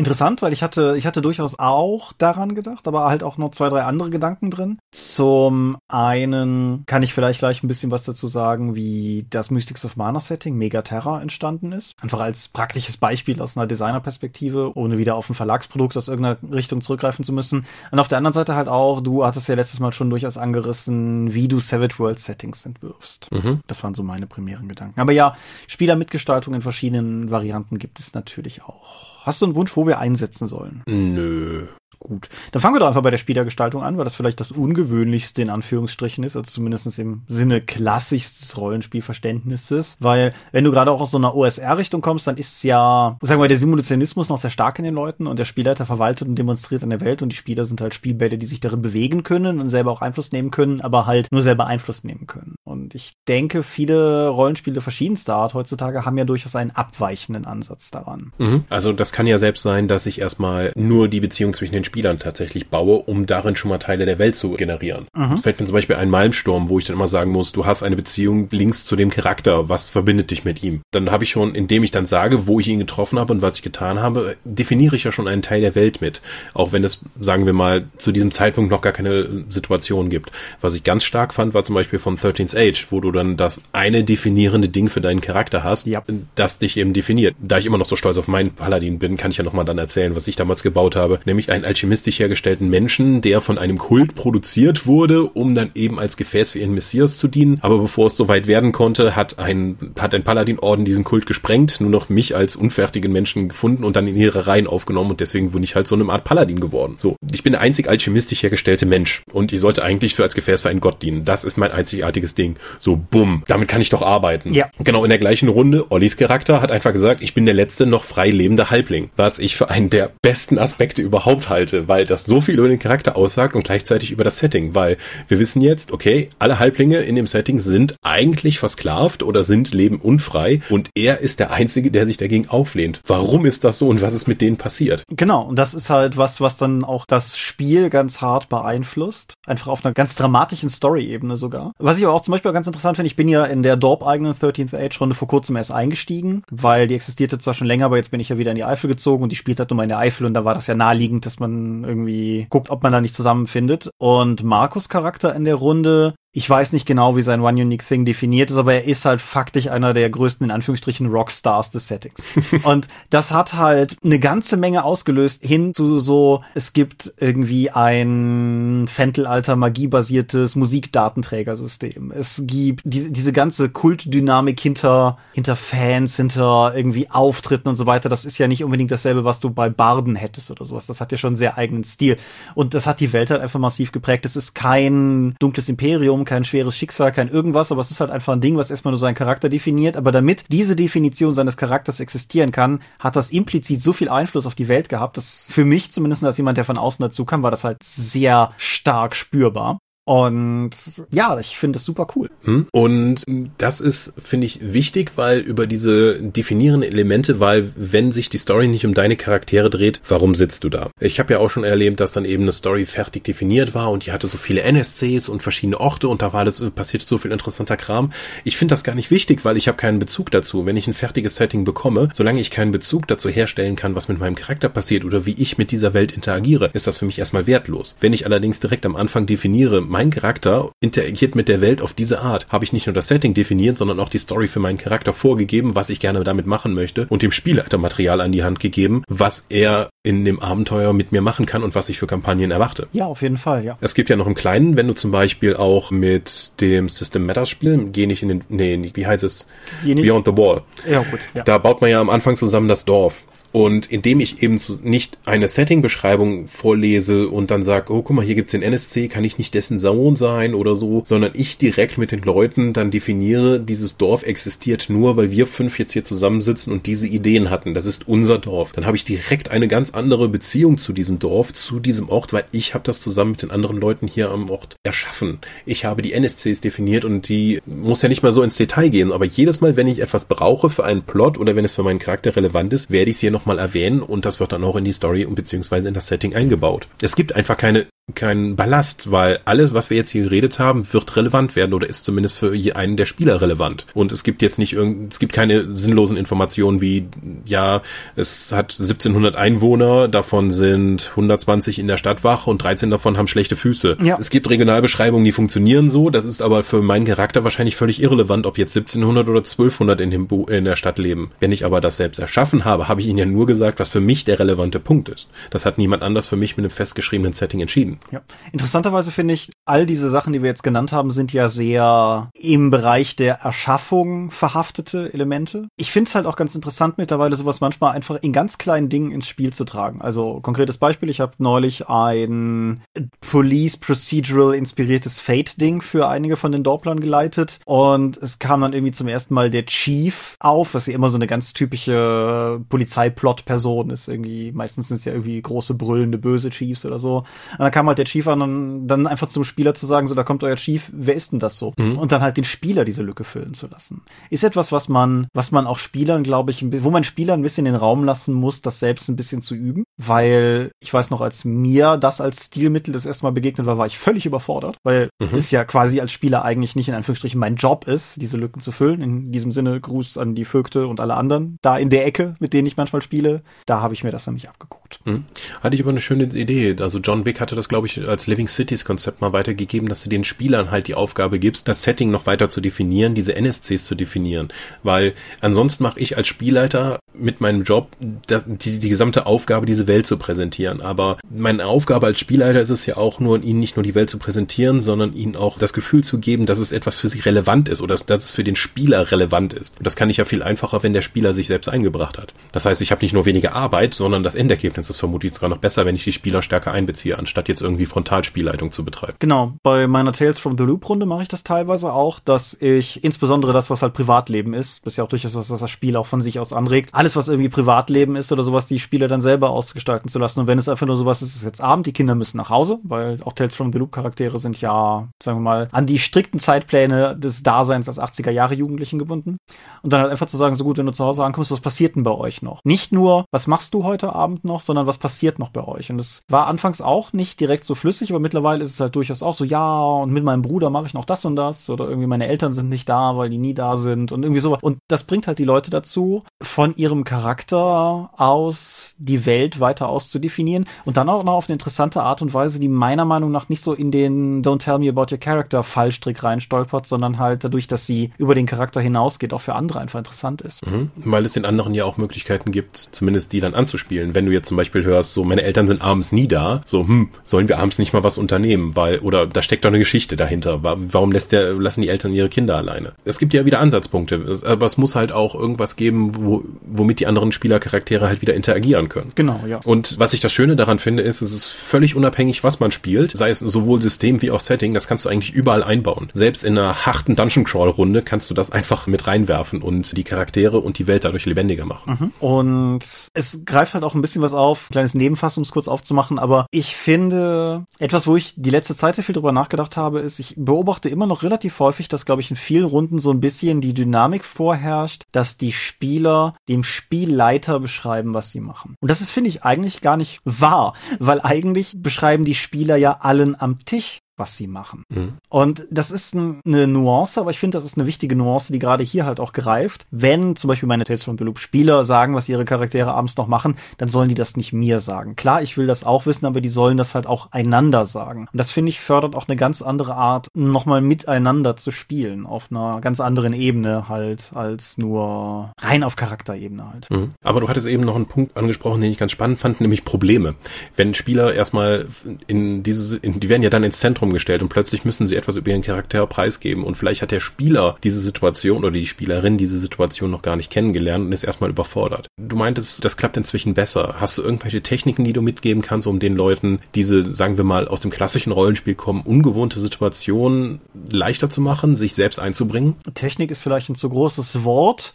Interessant, weil ich hatte, ich hatte durchaus auch daran gedacht, aber halt auch noch zwei, drei andere Gedanken drin. Zum einen kann ich vielleicht gleich ein bisschen was dazu sagen, wie das Mystics of Mana Setting Megaterra entstanden ist. Einfach als praktisches Beispiel aus einer Designerperspektive, ohne wieder auf ein Verlagsprodukt aus irgendeiner Richtung zurückgreifen zu müssen. Und auf der anderen Seite halt auch, du hattest ja letztes Mal schon durchaus angerissen, wie du Savage World Settings entwirfst. Mhm. Das waren so meine primären Gedanken. Aber ja, Spielermitgestaltung in verschiedenen Varianten gibt es natürlich auch. Hast du einen Wunsch, wo wir einsetzen sollen? Nö. Gut, dann fangen wir doch einfach bei der Spielergestaltung an, weil das vielleicht das ungewöhnlichste in Anführungsstrichen ist, also zumindest im Sinne klassischstes Rollenspielverständnisses, weil wenn du gerade auch aus so einer OSR-Richtung kommst, dann ist ja, sagen wir, der Simulationismus noch sehr stark in den Leuten und der Spielleiter verwaltet und demonstriert an der Welt und die Spieler sind halt Spielbälle, die sich darin bewegen können und selber auch Einfluss nehmen können, aber halt nur selber Einfluss nehmen können. Und ich denke, viele Rollenspiele verschiedenster Art heutzutage haben ja durchaus einen abweichenden Ansatz daran. Mhm. Also das kann ja selbst sein, dass ich erstmal nur die Beziehung zwischen den Spielern tatsächlich baue, um darin schon mal Teile der Welt zu generieren. Mhm. Das fällt mir zum Beispiel ein Malmsturm, wo ich dann immer sagen muss, du hast eine Beziehung links zu dem Charakter, was verbindet dich mit ihm? Dann habe ich schon, indem ich dann sage, wo ich ihn getroffen habe und was ich getan habe, definiere ich ja schon einen Teil der Welt mit. Auch wenn es, sagen wir mal, zu diesem Zeitpunkt noch gar keine Situation gibt. Was ich ganz stark fand, war zum Beispiel von 13th Age, wo du dann das eine definierende Ding für deinen Charakter hast, ja. das dich eben definiert. Da ich immer noch so stolz auf meinen Paladin bin, kann ich ja nochmal dann erzählen, was ich damals gebaut habe, nämlich einen alchemistisch hergestellten Menschen, der von einem Kult produziert wurde, um dann eben als Gefäß für ihren Messias zu dienen. Aber bevor es soweit werden konnte, hat ein, hat ein Paladin-Orden diesen Kult gesprengt, nur noch mich als unfertigen Menschen gefunden und dann in ihre Reihen aufgenommen und deswegen bin ich halt so eine Art Paladin geworden. So, ich bin der einzig alchemistisch hergestellte Mensch und ich sollte eigentlich für als Gefäß für einen Gott dienen. Das ist mein einzigartiges Ding. So, bumm, damit kann ich doch arbeiten. Ja. Genau in der gleichen Runde, Ollis Charakter hat einfach gesagt, ich bin der letzte noch frei lebende Halbling, was ich für einen der besten Aspekte überhaupt halte wollte, weil das so viel über den Charakter aussagt und gleichzeitig über das Setting, weil wir wissen jetzt, okay, alle Halblinge in dem Setting sind eigentlich versklavt oder sind leben unfrei und er ist der Einzige, der sich dagegen auflehnt. Warum ist das so und was ist mit denen passiert? Genau, und das ist halt was, was dann auch das Spiel ganz hart beeinflusst. Einfach auf einer ganz dramatischen Story-Ebene sogar. Was ich aber auch zum Beispiel ganz interessant finde, ich bin ja in der Dorp-eigenen 13th Age-Runde vor kurzem erst eingestiegen, weil die existierte zwar schon länger, aber jetzt bin ich ja wieder in die Eifel gezogen und die spielt halt nur mal in der Eifel und da war das ja naheliegend, dass man irgendwie guckt, ob man da nicht zusammenfindet. Und Markus Charakter in der Runde ich weiß nicht genau, wie sein One Unique Thing definiert ist, aber er ist halt faktisch einer der größten, in Anführungsstrichen, Rockstars des Settings. (laughs) und das hat halt eine ganze Menge ausgelöst hin zu so, es gibt irgendwie ein Fentelalter magiebasiertes Musikdatenträgersystem. Es gibt diese, diese ganze Kultdynamik hinter, hinter Fans, hinter irgendwie Auftritten und so weiter. Das ist ja nicht unbedingt dasselbe, was du bei Barden hättest oder sowas. Das hat ja schon einen sehr eigenen Stil. Und das hat die Welt halt einfach massiv geprägt. Es ist kein dunkles Imperium, Traum, kein schweres Schicksal, kein irgendwas, aber es ist halt einfach ein Ding, was erstmal nur seinen Charakter definiert. Aber damit diese Definition seines Charakters existieren kann, hat das implizit so viel Einfluss auf die Welt gehabt, dass für mich zumindest als jemand, der von außen dazu kam, war das halt sehr stark spürbar. Und ja, ich finde das super cool. Hm? Und das ist, finde ich, wichtig, weil über diese definierenden Elemente, weil wenn sich die Story nicht um deine Charaktere dreht, warum sitzt du da? Ich habe ja auch schon erlebt, dass dann eben eine Story fertig definiert war und die hatte so viele NSCs und verschiedene Orte und da war das passiert so viel interessanter Kram. Ich finde das gar nicht wichtig, weil ich habe keinen Bezug dazu. Wenn ich ein fertiges Setting bekomme, solange ich keinen Bezug dazu herstellen kann, was mit meinem Charakter passiert oder wie ich mit dieser Welt interagiere, ist das für mich erstmal wertlos. Wenn ich allerdings direkt am Anfang definiere, mein Charakter interagiert mit der Welt auf diese Art. Habe ich nicht nur das Setting definiert, sondern auch die Story für meinen Charakter vorgegeben, was ich gerne damit machen möchte und dem Spielleiter Material an die Hand gegeben, was er in dem Abenteuer mit mir machen kann und was ich für Kampagnen erwarte. Ja, auf jeden Fall, ja. Es gibt ja noch im Kleinen, wenn du zum Beispiel auch mit dem System Matters Spiel, geh nicht in den, nee, wie heißt es? Beyond the Wall. Ja, gut. Ja. Da baut man ja am Anfang zusammen das Dorf. Und indem ich eben zu, nicht eine Setting-Beschreibung vorlese und dann sage, oh, guck mal, hier gibt's den NSC, kann ich nicht dessen Sohn sein oder so, sondern ich direkt mit den Leuten dann definiere, dieses Dorf existiert nur, weil wir fünf jetzt hier zusammensitzen und diese Ideen hatten. Das ist unser Dorf. Dann habe ich direkt eine ganz andere Beziehung zu diesem Dorf, zu diesem Ort, weil ich habe das zusammen mit den anderen Leuten hier am Ort erschaffen. Ich habe die NSCs definiert und die muss ja nicht mal so ins Detail gehen, aber jedes Mal, wenn ich etwas brauche für einen Plot oder wenn es für meinen Charakter relevant ist, werde ich es hier noch nochmal erwähnen und das wird dann auch in die Story und beziehungsweise in das Setting eingebaut. Es gibt einfach keine keinen Ballast, weil alles, was wir jetzt hier geredet haben, wird relevant werden oder ist zumindest für einen der Spieler relevant. Und es gibt jetzt nicht irgend, es gibt keine sinnlosen Informationen wie, ja, es hat 1700 Einwohner, davon sind 120 in der Stadtwache und 13 davon haben schlechte Füße. Ja. Es gibt Regionalbeschreibungen, die funktionieren so, das ist aber für meinen Charakter wahrscheinlich völlig irrelevant, ob jetzt 1700 oder 1200 in, dem in der Stadt leben. Wenn ich aber das selbst erschaffen habe, habe ich ihnen ja nur gesagt, was für mich der relevante Punkt ist. Das hat niemand anders für mich mit einem festgeschriebenen Setting entschieden. Ja. Interessanterweise finde ich, all diese Sachen, die wir jetzt genannt haben, sind ja sehr im Bereich der Erschaffung verhaftete Elemente. Ich finde es halt auch ganz interessant mittlerweile sowas manchmal einfach in ganz kleinen Dingen ins Spiel zu tragen. Also konkretes Beispiel, ich habe neulich ein Police Procedural inspiriertes Fate-Ding für einige von den Dorplern geleitet und es kam dann irgendwie zum ersten Mal der Chief auf, was ja immer so eine ganz typische Polizeiplot-Person ist. Irgendwie, meistens sind es ja irgendwie große, brüllende, böse Chiefs oder so. Und dann kam halt der Chief an und dann einfach zum Spieler zu sagen, so, da kommt euer Chief, wer ist denn das so? Mhm. Und dann halt den Spieler diese Lücke füllen zu lassen. Ist etwas, was man, was man auch Spielern, glaube ich, wo man Spielern ein bisschen den Raum lassen muss, das selbst ein bisschen zu üben. Weil ich weiß noch, als mir das als Stilmittel das erste Mal begegnet war, war ich völlig überfordert, weil mhm. es ja quasi als Spieler eigentlich nicht in Anführungsstrichen mein Job ist, diese Lücken zu füllen. In diesem Sinne Gruß an die Vögte und alle anderen da in der Ecke, mit denen ich manchmal spiele. Da habe ich mir das nämlich abgeguckt. Mhm. Hatte ich aber eine schöne Idee. Also John Wick hatte das, glaube ich, als Living Cities Konzept mal weitergegeben, dass du den Spielern halt die Aufgabe gibst, das Setting noch weiter zu definieren, diese NSCs zu definieren. Weil ansonsten mache ich als Spielleiter mit meinem Job die, die gesamte Aufgabe, diese Welt zu präsentieren. Aber meine Aufgabe als Spielleiter ist es ja auch nur, ihnen nicht nur die Welt zu präsentieren, sondern ihnen auch das Gefühl zu geben, dass es etwas für sie relevant ist oder dass, dass es für den Spieler relevant ist. Und das kann ich ja viel einfacher, wenn der Spieler sich selbst eingebracht hat. Das heißt, ich habe nicht nur weniger Arbeit, sondern das Endergebnis ist es vermutlich sogar noch besser, wenn ich die Spieler stärker einbeziehe, anstatt jetzt irgendwie Frontalspielleitung zu betreiben. Genau, bei meiner Tales from the Loop Runde mache ich das teilweise auch, dass ich insbesondere das, was halt Privatleben ist, ist ja auch durchaus was, was das Spiel auch von sich aus anregt, alles, was irgendwie Privatleben ist oder sowas, die Spieler dann selber ausgestalten zu lassen. Und wenn es einfach nur sowas ist, ist jetzt Abend, die Kinder müssen nach Hause, weil auch Tales from the Loop Charaktere sind ja, sagen wir mal, an die strikten Zeitpläne des Daseins als 80er Jahre Jugendlichen gebunden. Und dann halt einfach zu sagen, so gut, wenn du zu Hause ankommst, was passiert denn bei euch noch? Nicht nur, was machst du heute Abend noch, sondern was passiert noch bei euch? Und es war anfangs auch nicht direkt so flüssig, aber mittlerweile ist es halt durchaus auch so, ja, und mit meinem Bruder mache ich noch das und das oder irgendwie meine Eltern sind nicht da, weil die nie da sind und irgendwie so. Und das bringt halt die Leute dazu, von ihrem Charakter aus die Welt weiter auszudefinieren und dann auch noch auf eine interessante Art und Weise, die meiner Meinung nach nicht so in den Don't Tell Me About Your Character Fallstrick reinstolpert, sondern halt dadurch, dass sie über den Charakter hinausgeht, auch für andere einfach interessant ist. Mhm, weil es den anderen ja auch Möglichkeiten gibt, zumindest die dann anzuspielen. Wenn du jetzt zum Beispiel hörst, so meine Eltern sind abends nie da, so hm, sollen wir abends nicht mal was unternehmen, weil oder da steckt doch eine Geschichte dahinter. Warum lässt der lassen die Eltern ihre Kinder alleine? Es gibt ja wieder Ansatzpunkte, aber es muss halt auch irgendwas geben, wo, womit die anderen Spielercharaktere halt wieder interagieren können. Genau, ja. Und was ich das Schöne daran finde, ist, es ist völlig unabhängig, was man spielt, sei es sowohl System wie auch Setting, das kannst du eigentlich überall einbauen. Selbst in einer harten Dungeon Crawl Runde kannst du das einfach mit reinwerfen und die Charaktere und die Welt dadurch lebendiger machen. Mhm. Und es greift halt auch ein bisschen was auf, kleines Nebenfass, um es kurz aufzumachen, aber ich finde, etwas, wo ich die letzte Zeit sehr viel drüber nachgedacht habe, ist, ich beobachte immer noch relativ häufig, dass, glaube ich, in vielen Runden so ein bisschen die Dynamik vorherrscht, dass die Spieler dem Spielleiter beschreiben, was sie machen. Und das ist, finde ich, eigentlich gar nicht wahr, weil eigentlich beschreiben die Spieler ja allen am Tisch, was sie machen. Mhm. Und das ist ein, eine Nuance, aber ich finde, das ist eine wichtige Nuance, die gerade hier halt auch greift. Wenn zum Beispiel meine Tales from the Loop Spieler sagen, was ihre Charaktere abends noch machen, dann sollen die das nicht mir sagen. Klar, ich will das auch wissen, aber die sollen das halt auch einander sagen. Und das finde ich fördert auch eine ganz andere Art, nochmal miteinander zu spielen, auf einer ganz anderen Ebene halt, als nur rein auf Charakterebene halt. Mhm. Aber du hattest eben noch einen Punkt angesprochen, den ich ganz spannend fand, nämlich Probleme. Wenn Spieler erstmal in diese, in, die werden ja dann ins Zentrum Zentrum gestellt und plötzlich müssen sie etwas über ihren Charakter preisgeben und vielleicht hat der Spieler diese Situation oder die Spielerin diese Situation noch gar nicht kennengelernt und ist erstmal überfordert. Du meintest, das klappt inzwischen besser. Hast du irgendwelche Techniken, die du mitgeben kannst, um den Leuten diese, sagen wir mal, aus dem klassischen Rollenspiel kommen, ungewohnte Situationen leichter zu machen, sich selbst einzubringen? Technik ist vielleicht ein zu großes Wort.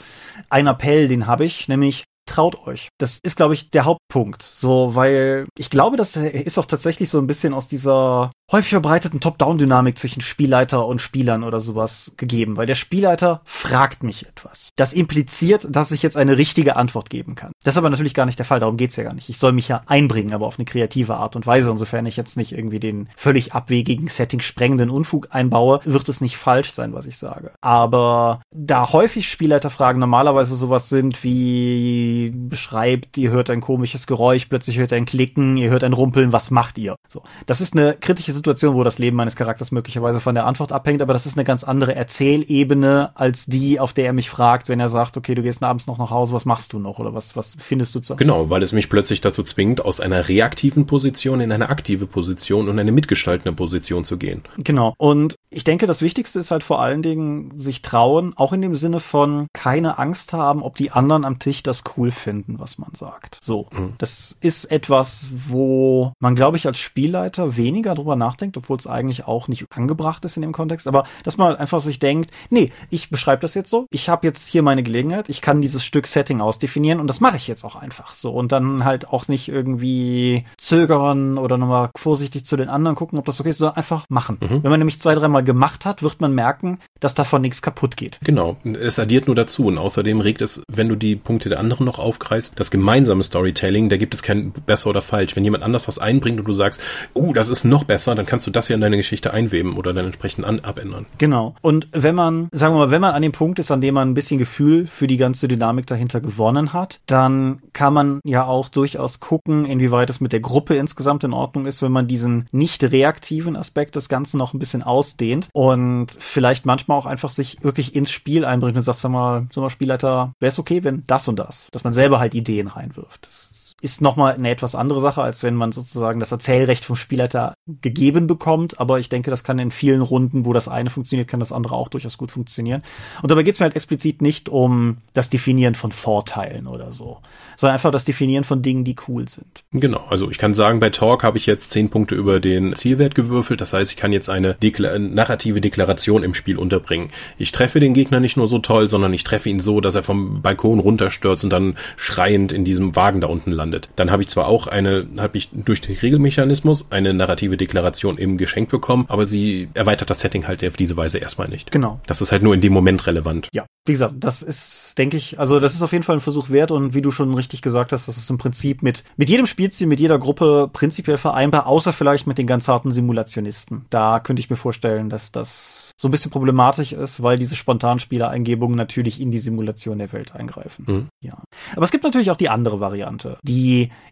Ein Appell, den habe ich, nämlich traut euch. Das ist, glaube ich, der Hauptpunkt. So, weil ich glaube, das ist auch tatsächlich so ein bisschen aus dieser häufig verbreiteten Top-Down-Dynamik zwischen Spielleiter und Spielern oder sowas gegeben, weil der Spielleiter fragt mich etwas. Das impliziert, dass ich jetzt eine richtige Antwort geben kann. Das ist aber natürlich gar nicht der Fall, darum geht's ja gar nicht. Ich soll mich ja einbringen, aber auf eine kreative Art und Weise. Insofern ich jetzt nicht irgendwie den völlig abwegigen, Setting sprengenden Unfug einbaue, wird es nicht falsch sein, was ich sage. Aber da häufig Spielleiterfragen normalerweise sowas sind wie beschreibt, ihr hört ein komisches Geräusch, plötzlich hört ihr ein Klicken, ihr hört ein Rumpeln, was macht ihr? So. Das ist eine kritische Situation, wo das Leben meines Charakters möglicherweise von der Antwort abhängt, aber das ist eine ganz andere Erzählebene als die, auf der er mich fragt, wenn er sagt, okay, du gehst abends noch nach Hause, was machst du noch oder was, was findest du zu? Genau, weil es mich plötzlich dazu zwingt, aus einer reaktiven Position in eine aktive Position und eine mitgestaltende Position zu gehen. Genau. Und ich denke, das Wichtigste ist halt vor allen Dingen sich trauen, auch in dem Sinne von keine Angst haben, ob die anderen am Tisch das cool finden, was man sagt. So. Mhm. Das ist etwas, wo man, glaube ich, als Spielleiter weniger drüber nachdenkt, obwohl es eigentlich auch nicht angebracht ist in dem Kontext, aber dass man halt einfach sich denkt, nee, ich beschreibe das jetzt so, ich habe jetzt hier meine Gelegenheit, ich kann dieses Stück Setting ausdefinieren und das mache ich jetzt auch einfach so und dann halt auch nicht irgendwie zögern oder nochmal vorsichtig zu den anderen gucken, ob das okay ist, sondern einfach machen. Mhm. Wenn man nämlich zwei, dreimal gemacht hat, wird man merken, dass davon nichts kaputt geht. Genau, es addiert nur dazu und außerdem regt es, wenn du die Punkte der anderen noch aufgreifst, das gemeinsame Storytelling, da gibt es kein besser oder falsch. Wenn jemand anders was einbringt und du sagst, oh, das ist noch besser, dann kannst du das ja in deine Geschichte einweben oder dann entsprechend an, abändern. Genau. Und wenn man, sagen wir mal, wenn man an dem Punkt ist, an dem man ein bisschen Gefühl für die ganze Dynamik dahinter gewonnen hat, dann kann man ja auch durchaus gucken, inwieweit es mit der Gruppe insgesamt in Ordnung ist, wenn man diesen nicht reaktiven Aspekt des Ganzen noch ein bisschen ausdehnt und vielleicht manchmal auch einfach sich wirklich ins Spiel einbringt und sagt, sag mal, sag mal Spielleiter, wäre es okay, wenn das und das, dass man selber halt Ideen reinwirft. Das ist nochmal eine etwas andere Sache, als wenn man sozusagen das Erzählrecht vom Spielleiter gegeben bekommt. Aber ich denke, das kann in vielen Runden, wo das eine funktioniert, kann das andere auch durchaus gut funktionieren. Und dabei geht es mir halt explizit nicht um das Definieren von Vorteilen oder so, sondern einfach das Definieren von Dingen, die cool sind. Genau, also ich kann sagen, bei Talk habe ich jetzt zehn Punkte über den Zielwert gewürfelt. Das heißt, ich kann jetzt eine Dekla narrative Deklaration im Spiel unterbringen. Ich treffe den Gegner nicht nur so toll, sondern ich treffe ihn so, dass er vom Balkon runterstürzt und dann schreiend in diesem Wagen da unten landet. Dann habe ich zwar auch eine, habe ich durch den Regelmechanismus eine narrative Deklaration im Geschenk bekommen, aber sie erweitert das Setting halt auf diese Weise erstmal nicht. Genau. Das ist halt nur in dem Moment relevant. Ja, wie gesagt, das ist, denke ich, also das ist auf jeden Fall ein Versuch wert und wie du schon richtig gesagt hast, das ist im Prinzip mit, mit jedem Spielziel, mit jeder Gruppe prinzipiell vereinbar, außer vielleicht mit den ganz harten Simulationisten. Da könnte ich mir vorstellen, dass das so ein bisschen problematisch ist, weil diese Spontanspielereingebungen natürlich in die Simulation der Welt eingreifen. Mhm. Ja. Aber es gibt natürlich auch die andere Variante, die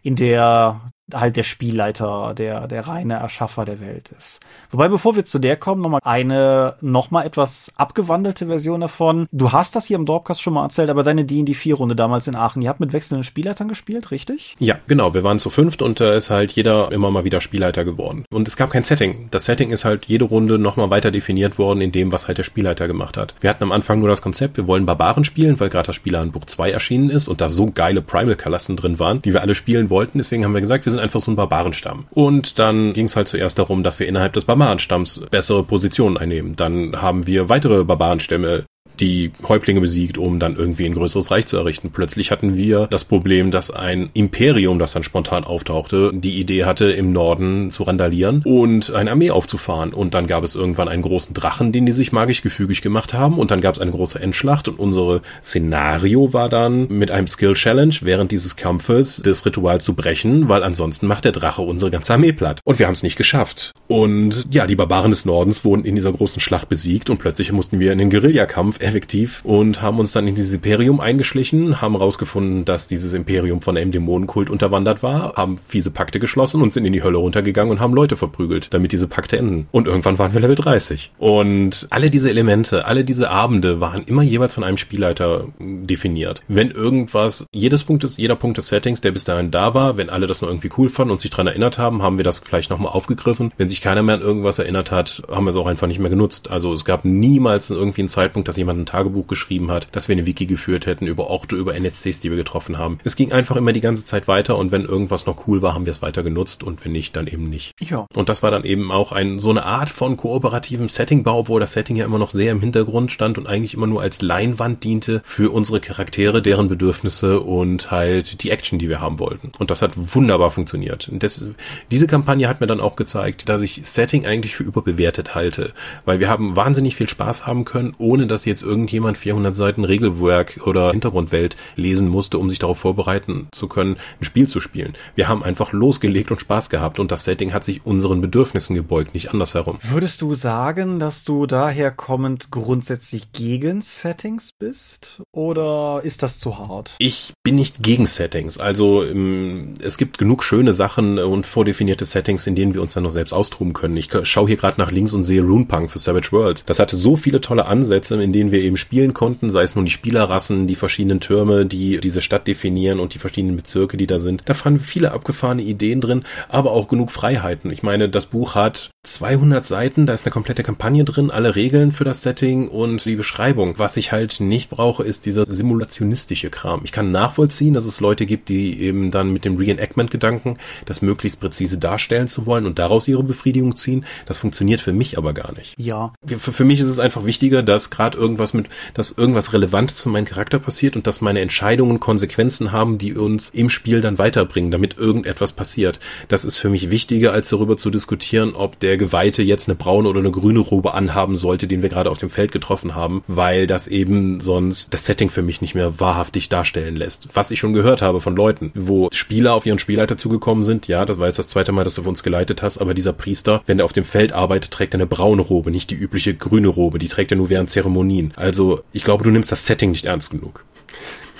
in der halt der Spielleiter, der, der reine Erschaffer der Welt ist. Wobei, bevor wir zu der kommen, nochmal eine, nochmal etwas abgewandelte Version davon. Du hast das hier im Dorpcast schon mal erzählt, aber deine D&D-4-Runde damals in Aachen, ihr habt mit wechselnden Spielleitern gespielt, richtig? Ja, genau. Wir waren zu fünft und da ist halt jeder immer mal wieder Spielleiter geworden. Und es gab kein Setting. Das Setting ist halt jede Runde nochmal weiter definiert worden in dem, was halt der Spielleiter gemacht hat. Wir hatten am Anfang nur das Konzept, wir wollen Barbaren spielen, weil gerade das Spielerhandbuch 2 erschienen ist und da so geile Primal-Kalassen drin waren, die wir alle spielen wollten. Deswegen haben wir gesagt, wir sind einfach so ein Barbarenstamm. Und dann ging es halt zuerst darum, dass wir innerhalb des Barbarenstamms bessere Positionen einnehmen. Dann haben wir weitere Barbarenstämme die Häuptlinge besiegt, um dann irgendwie ein größeres Reich zu errichten. Plötzlich hatten wir das Problem, dass ein Imperium, das dann spontan auftauchte, die Idee hatte, im Norden zu randalieren und eine Armee aufzufahren. Und dann gab es irgendwann einen großen Drachen, den die sich magisch gefügig gemacht haben. Und dann gab es eine große Endschlacht und unsere Szenario war dann mit einem Skill Challenge während dieses Kampfes das Ritual zu brechen, weil ansonsten macht der Drache unsere ganze Armee platt. Und wir haben es nicht geschafft. Und ja, die Barbaren des Nordens wurden in dieser großen Schlacht besiegt und plötzlich mussten wir in den Guerillakampf effektiv und haben uns dann in dieses Imperium eingeschlichen, haben herausgefunden, dass dieses Imperium von einem Dämonenkult unterwandert war, haben fiese Pakte geschlossen und sind in die Hölle runtergegangen und haben Leute verprügelt, damit diese Pakte enden. Und irgendwann waren wir Level 30. Und alle diese Elemente, alle diese Abende waren immer jeweils von einem Spielleiter definiert. Wenn irgendwas, jedes Punkt des, jeder Punkt des Settings, der bis dahin da war, wenn alle das nur irgendwie cool fanden und sich dran erinnert haben, haben wir das gleich nochmal aufgegriffen. Wenn sich keiner mehr an irgendwas erinnert hat, haben wir es auch einfach nicht mehr genutzt. Also es gab niemals irgendwie einen Zeitpunkt, dass jemand jemand ein Tagebuch geschrieben hat, dass wir eine Wiki geführt hätten über Orte, über NSCs, die wir getroffen haben. Es ging einfach immer die ganze Zeit weiter und wenn irgendwas noch cool war, haben wir es weiter genutzt und wenn nicht, dann eben nicht. Ja. Und das war dann eben auch ein, so eine Art von kooperativem Settingbau, obwohl das Setting ja immer noch sehr im Hintergrund stand und eigentlich immer nur als Leinwand diente für unsere Charaktere, deren Bedürfnisse und halt die Action, die wir haben wollten. Und das hat wunderbar funktioniert. Das, diese Kampagne hat mir dann auch gezeigt, dass ich Setting eigentlich für überbewertet halte, weil wir haben wahnsinnig viel Spaß haben können, ohne dass jetzt irgendjemand 400 Seiten Regelwerk oder Hintergrundwelt lesen musste, um sich darauf vorbereiten zu können, ein Spiel zu spielen. Wir haben einfach losgelegt und Spaß gehabt und das Setting hat sich unseren Bedürfnissen gebeugt, nicht andersherum. Würdest du sagen, dass du daher kommend grundsätzlich gegen Settings bist oder ist das zu hart? Ich bin nicht gegen Settings. Also ähm, es gibt genug schöne Sachen und vordefinierte Settings, in denen wir uns dann noch selbst austoben können. Ich schaue hier gerade nach links und sehe Runepunk für Savage Worlds. Das hatte so viele tolle Ansätze, in denen wir eben spielen konnten, sei es nun die Spielerrassen, die verschiedenen Türme, die diese Stadt definieren und die verschiedenen Bezirke, die da sind. Da fanden viele abgefahrene Ideen drin, aber auch genug Freiheiten. Ich meine, das Buch hat 200 Seiten, da ist eine komplette Kampagne drin, alle Regeln für das Setting und die Beschreibung. Was ich halt nicht brauche, ist dieser simulationistische Kram. Ich kann nachvollziehen, dass es Leute gibt, die eben dann mit dem Reenactment-Gedanken das möglichst präzise darstellen zu wollen und daraus ihre Befriedigung ziehen. Das funktioniert für mich aber gar nicht. Ja. Für, für mich ist es einfach wichtiger, dass gerade irgendwas mit, dass irgendwas Relevantes für meinen Charakter passiert und dass meine Entscheidungen Konsequenzen haben, die uns im Spiel dann weiterbringen, damit irgendetwas passiert. Das ist für mich wichtiger, als darüber zu diskutieren, ob der Geweihte jetzt eine braune oder eine grüne Robe anhaben sollte, den wir gerade auf dem Feld getroffen haben, weil das eben sonst das Setting für mich nicht mehr wahrhaftig darstellen lässt. Was ich schon gehört habe von Leuten, wo Spieler auf ihren Spielleiter zugekommen sind, ja, das war jetzt das zweite Mal, dass du uns geleitet hast, aber dieser Priester, wenn der auf dem Feld arbeitet, trägt er eine braune Robe, nicht die übliche grüne Robe, die trägt er nur während Zeremonien. Also ich glaube, du nimmst das Setting nicht ernst genug.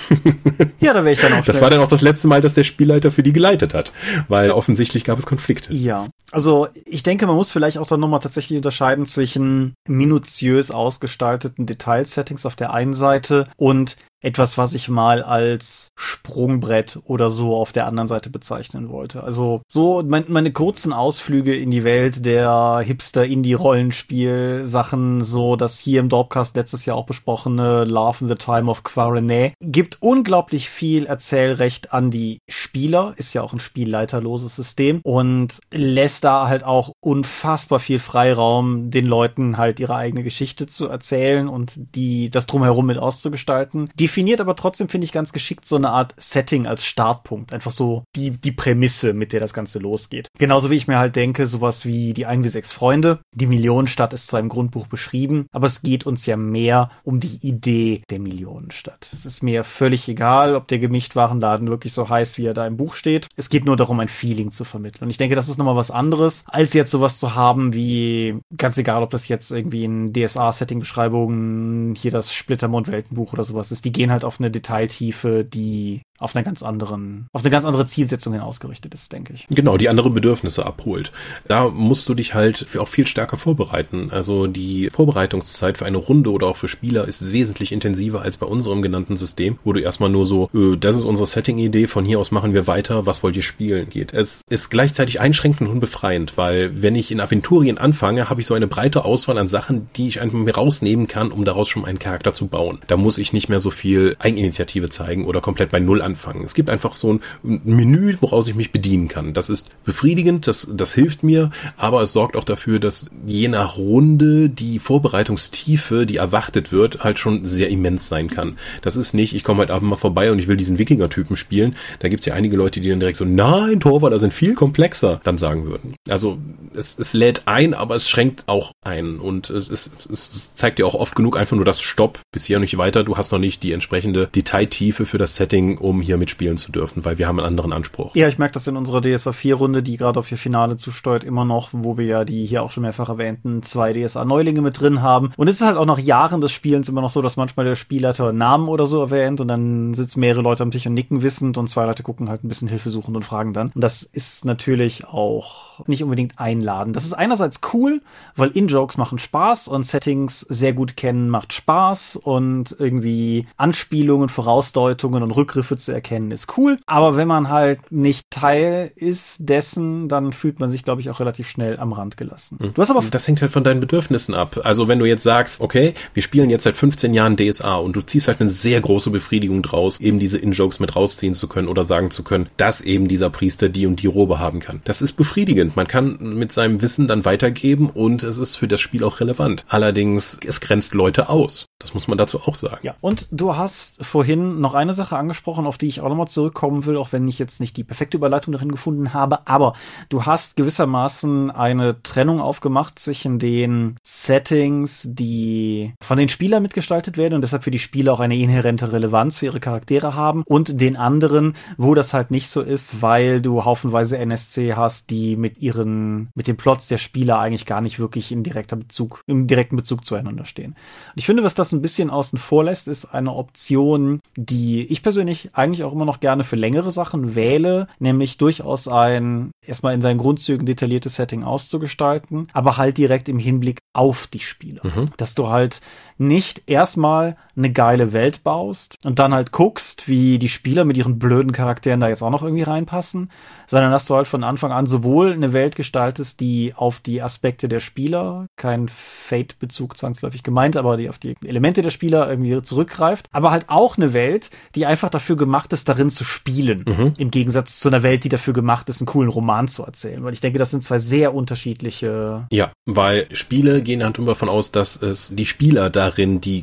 (laughs) ja, da wäre ich dann auch. Das war dann auch das letzte Mal, dass der Spielleiter für die geleitet hat, weil offensichtlich gab es Konflikte. Ja, also ich denke, man muss vielleicht auch dann nochmal tatsächlich unterscheiden zwischen minutiös ausgestalteten Detailsettings auf der einen Seite und etwas, was ich mal als Sprungbrett oder so auf der anderen Seite bezeichnen wollte. Also so mein, meine kurzen Ausflüge in die Welt der Hipster-Indie-Rollenspiel-Sachen, so das hier im Dorpcast letztes Jahr auch besprochene Love in the Time of Quarenet, gibt unglaublich viel Erzählrecht an die Spieler, ist ja auch ein spielleiterloses System und lässt da halt auch unfassbar viel Freiraum, den Leuten halt ihre eigene Geschichte zu erzählen und die das drumherum mit auszugestalten. Definiert aber trotzdem, finde ich, ganz geschickt so eine Art Setting als Startpunkt. Einfach so die, die Prämisse, mit der das Ganze losgeht. Genauso wie ich mir halt denke, sowas wie die 1 wie 6 Freunde. Die Millionenstadt ist zwar im Grundbuch beschrieben, aber es geht uns ja mehr um die Idee der Millionenstadt. Es ist mir völlig egal, ob der Gemischtwarenladen wirklich so heißt, wie er da im Buch steht. Es geht nur darum, ein Feeling zu vermitteln. Und ich denke, das ist nochmal was anderes, als jetzt sowas zu haben wie, ganz egal, ob das jetzt irgendwie in DSA-Setting-Beschreibungen hier das Splittermond-Weltenbuch oder sowas ist. Die gehen halt auf eine Detailtiefe, die auf einer ganz anderen, auf eine ganz andere Zielsetzung hin ausgerichtet ist, denke ich. Genau, die andere Bedürfnisse abholt. Da musst du dich halt auch viel stärker vorbereiten. Also die Vorbereitungszeit für eine Runde oder auch für Spieler ist wesentlich intensiver als bei unserem genannten System, wo du erstmal nur so, äh, das ist unsere Setting-Idee, von hier aus machen wir weiter, was wollt ihr spielen geht. Es ist gleichzeitig einschränkend und befreiend, weil wenn ich in Aventurien anfange, habe ich so eine breite Auswahl an Sachen, die ich einfach mir rausnehmen kann, um daraus schon einen Charakter zu bauen. Da muss ich nicht mehr so viel Eigeninitiative zeigen oder komplett bei Null anfangen. Es gibt einfach so ein Menü, woraus ich mich bedienen kann. Das ist befriedigend, das, das hilft mir, aber es sorgt auch dafür, dass je nach Runde die Vorbereitungstiefe, die erwartet wird, halt schon sehr immens sein kann. Das ist nicht, ich komme heute Abend mal vorbei und ich will diesen Wikinger-Typen spielen. Da gibt es ja einige Leute, die dann direkt so, nein, Torwaller sind viel komplexer, dann sagen würden. Also es, es lädt ein, aber es schränkt auch ein und es, es, es zeigt dir auch oft genug einfach nur das Stopp, bis hier nicht weiter, du hast noch nicht die entsprechende Detailtiefe für das Setting, um hier mitspielen zu dürfen, weil wir haben einen anderen Anspruch. Ja, ich merke das in unserer DSA 4 Runde, die gerade auf ihr Finale zusteuert, immer noch, wo wir ja die hier auch schon mehrfach erwähnten zwei DSA Neulinge mit drin haben. Und es ist halt auch nach Jahren des Spielens immer noch so, dass manchmal der Spielleiter Namen oder so erwähnt und dann sitzen mehrere Leute am Tisch und nicken wissend und zwei Leute gucken halt ein bisschen hilfesuchend und fragen dann. Und das ist natürlich auch nicht unbedingt einladend. Das ist einerseits cool, weil In-Jokes machen Spaß und Settings sehr gut kennen macht Spaß und irgendwie Anspielungen, Vorausdeutungen und Rückgriffe zu erkennen ist cool. Aber wenn man halt nicht Teil ist dessen, dann fühlt man sich, glaube ich, auch relativ schnell am Rand gelassen. Du hast aber das hängt halt von deinen Bedürfnissen ab. Also wenn du jetzt sagst, okay, wir spielen jetzt seit 15 Jahren DSA und du ziehst halt eine sehr große Befriedigung draus, eben diese In-Jokes mit rausziehen zu können oder sagen zu können, dass eben dieser Priester die und die Robe haben kann. Das ist befriedigend. Man kann mit seinem Wissen dann weitergeben und es ist für das Spiel auch relevant. Allerdings, es grenzt Leute aus. Das muss man dazu auch sagen. Ja, und du hast vorhin noch eine Sache angesprochen, auf die ich auch nochmal zurückkommen will, auch wenn ich jetzt nicht die perfekte Überleitung darin gefunden habe. Aber du hast gewissermaßen eine Trennung aufgemacht zwischen den Settings, die von den Spielern mitgestaltet werden und deshalb für die Spieler auch eine inhärente Relevanz für ihre Charaktere haben und den anderen, wo das halt nicht so ist, weil du haufenweise NSC hast, die mit ihren, mit den Plots der Spieler eigentlich gar nicht wirklich in direkter Bezug, im direkten Bezug zueinander stehen. Und ich finde, was das ein bisschen außen vor lässt, ist eine Option, die ich persönlich eigentlich auch immer noch gerne für längere Sachen wähle, nämlich durchaus ein erstmal in seinen Grundzügen detailliertes Setting auszugestalten, aber halt direkt im Hinblick auf die Spieler. Mhm. Dass du halt nicht erstmal eine geile Welt baust und dann halt guckst, wie die Spieler mit ihren blöden Charakteren da jetzt auch noch irgendwie reinpassen, sondern dass du halt von Anfang an sowohl eine Welt gestaltest, die auf die Aspekte der Spieler, kein Fate-Bezug zwangsläufig gemeint, aber die auf die Elemente der Spieler irgendwie zurückgreift, aber halt auch eine Welt, die einfach dafür gemacht ist, darin zu spielen, mhm. im Gegensatz zu einer Welt, die dafür gemacht ist, einen coolen Roman zu erzählen, weil ich denke, das sind zwei sehr unterschiedliche. Ja, weil Spiele gehen halt immer davon aus, dass es die Spieler darin die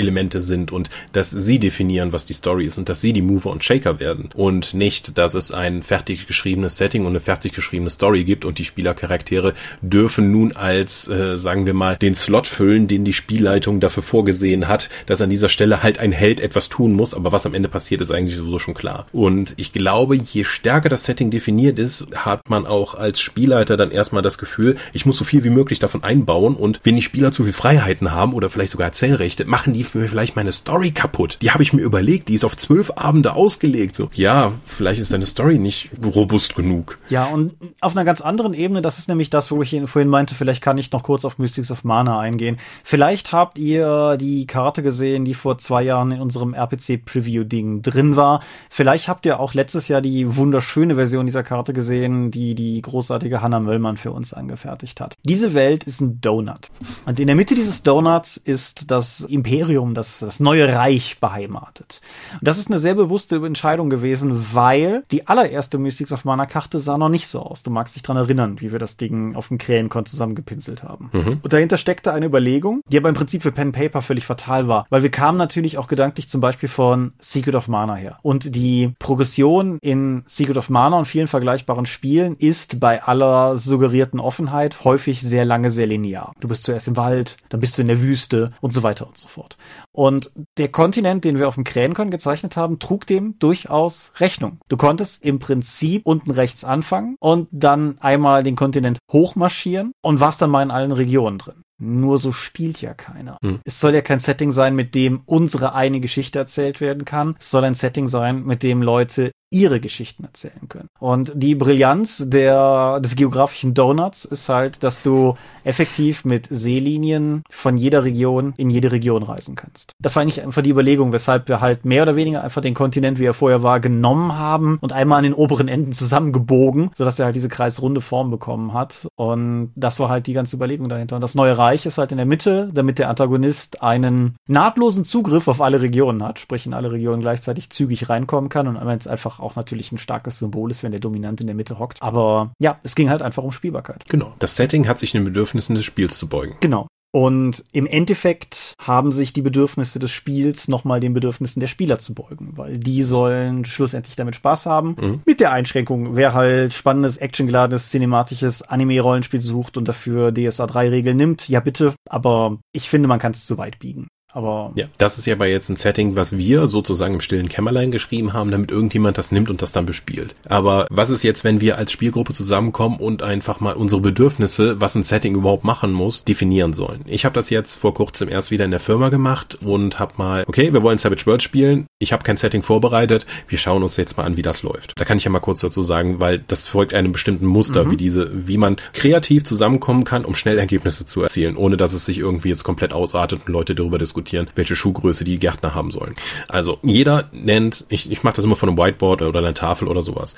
Kernelemente sind und dass sie definieren, was die Story ist und dass sie die Mover und Shaker werden und nicht, dass es ein fertig geschriebenes Setting und eine fertig geschriebene Story gibt und die Spielercharaktere dürfen nun als, äh, sagen wir mal, den Slot füllen, den die Spielleitung dafür vorgesehen hat, dass an dieser Stelle halt ein Held etwas tun muss, aber was am Ende passiert, ist eigentlich sowieso schon klar. Und ich glaube, je stärker das Setting definiert ist, hat man auch als Spielleiter dann erstmal das Gefühl, ich muss so viel wie möglich davon einbauen und wenn die Spieler zu viel Freiheiten haben oder vielleicht sogar Erzählrechte, machen die vielleicht meine Story kaputt. Die habe ich mir überlegt, die ist auf zwölf Abende ausgelegt. So, ja, vielleicht ist deine Story nicht robust genug. Ja, und auf einer ganz anderen Ebene, das ist nämlich das, wo ich vorhin meinte, vielleicht kann ich noch kurz auf Mystics of Mana eingehen. Vielleicht habt ihr die Karte gesehen, die vor zwei Jahren in unserem RPC-Preview-Ding drin war. Vielleicht habt ihr auch letztes Jahr die wunderschöne Version dieser Karte gesehen, die die großartige Hannah Möllmann für uns angefertigt hat. Diese Welt ist ein Donut. Und in der Mitte dieses Donuts ist das Imperium, das, das neue Reich beheimatet. Und das ist eine sehr bewusste Entscheidung gewesen, weil die allererste Mystics of Mana Karte sah noch nicht so aus. Du magst dich dran erinnern, wie wir das Ding auf dem Krähenkon zusammengepinselt haben. Mhm. Und dahinter steckte eine Überlegung, die aber im Prinzip für Pen Paper völlig fatal war, weil wir kamen natürlich auch gedanklich zum Beispiel von Secret of Mana her. Und die Progression in Secret of Mana und vielen vergleichbaren Spielen ist bei aller suggerierten Offenheit häufig sehr lange sehr linear. Du bist zuerst im Wald, dann bist du in der Wüste und so weiter und so fort. Und der Kontinent, den wir auf dem Krähenkon gezeichnet haben, trug dem durchaus Rechnung. Du konntest im Prinzip unten rechts anfangen und dann einmal den Kontinent hochmarschieren und warst dann mal in allen Regionen drin. Nur so spielt ja keiner. Hm. Es soll ja kein Setting sein, mit dem unsere eine Geschichte erzählt werden kann. Es soll ein Setting sein, mit dem Leute ihre Geschichten erzählen können. Und die Brillanz der, des geografischen Donuts ist halt, dass du effektiv mit Seelinien von jeder Region in jede Region reisen kannst. Das war eigentlich einfach die Überlegung, weshalb wir halt mehr oder weniger einfach den Kontinent, wie er vorher war, genommen haben und einmal an den oberen Enden zusammengebogen, sodass er halt diese kreisrunde Form bekommen hat. Und das war halt die ganze Überlegung dahinter. Und das neue Reich ist halt in der Mitte, damit der Antagonist einen nahtlosen Zugriff auf alle Regionen hat, sprich in alle Regionen gleichzeitig zügig reinkommen kann und einmal einfach auch natürlich ein starkes Symbol ist, wenn der Dominant in der Mitte hockt. Aber ja, es ging halt einfach um Spielbarkeit. Genau. Das Setting hat sich den Bedürfnissen des Spiels zu beugen. Genau. Und im Endeffekt haben sich die Bedürfnisse des Spiels nochmal den Bedürfnissen der Spieler zu beugen, weil die sollen schlussendlich damit Spaß haben. Mhm. Mit der Einschränkung, wer halt spannendes, actiongeladenes, cinematisches Anime-Rollenspiel sucht und dafür DSA 3 Regeln nimmt, ja bitte, aber ich finde, man kann es zu weit biegen. Aber ja, das ist ja aber jetzt ein Setting, was wir sozusagen im stillen Kämmerlein geschrieben haben, damit irgendjemand das nimmt und das dann bespielt. Aber was ist jetzt, wenn wir als Spielgruppe zusammenkommen und einfach mal unsere Bedürfnisse, was ein Setting überhaupt machen muss, definieren sollen? Ich habe das jetzt vor kurzem erst wieder in der Firma gemacht und habe mal, okay, wir wollen Savage World spielen. Ich habe kein Setting vorbereitet. Wir schauen uns jetzt mal an, wie das läuft. Da kann ich ja mal kurz dazu sagen, weil das folgt einem bestimmten Muster, mhm. wie diese, wie man kreativ zusammenkommen kann, um schnell Ergebnisse zu erzielen, ohne dass es sich irgendwie jetzt komplett ausartet und Leute darüber diskutieren welche Schuhgröße die Gärtner haben sollen. Also jeder nennt, ich, ich mache das immer von einem Whiteboard oder einer Tafel oder sowas.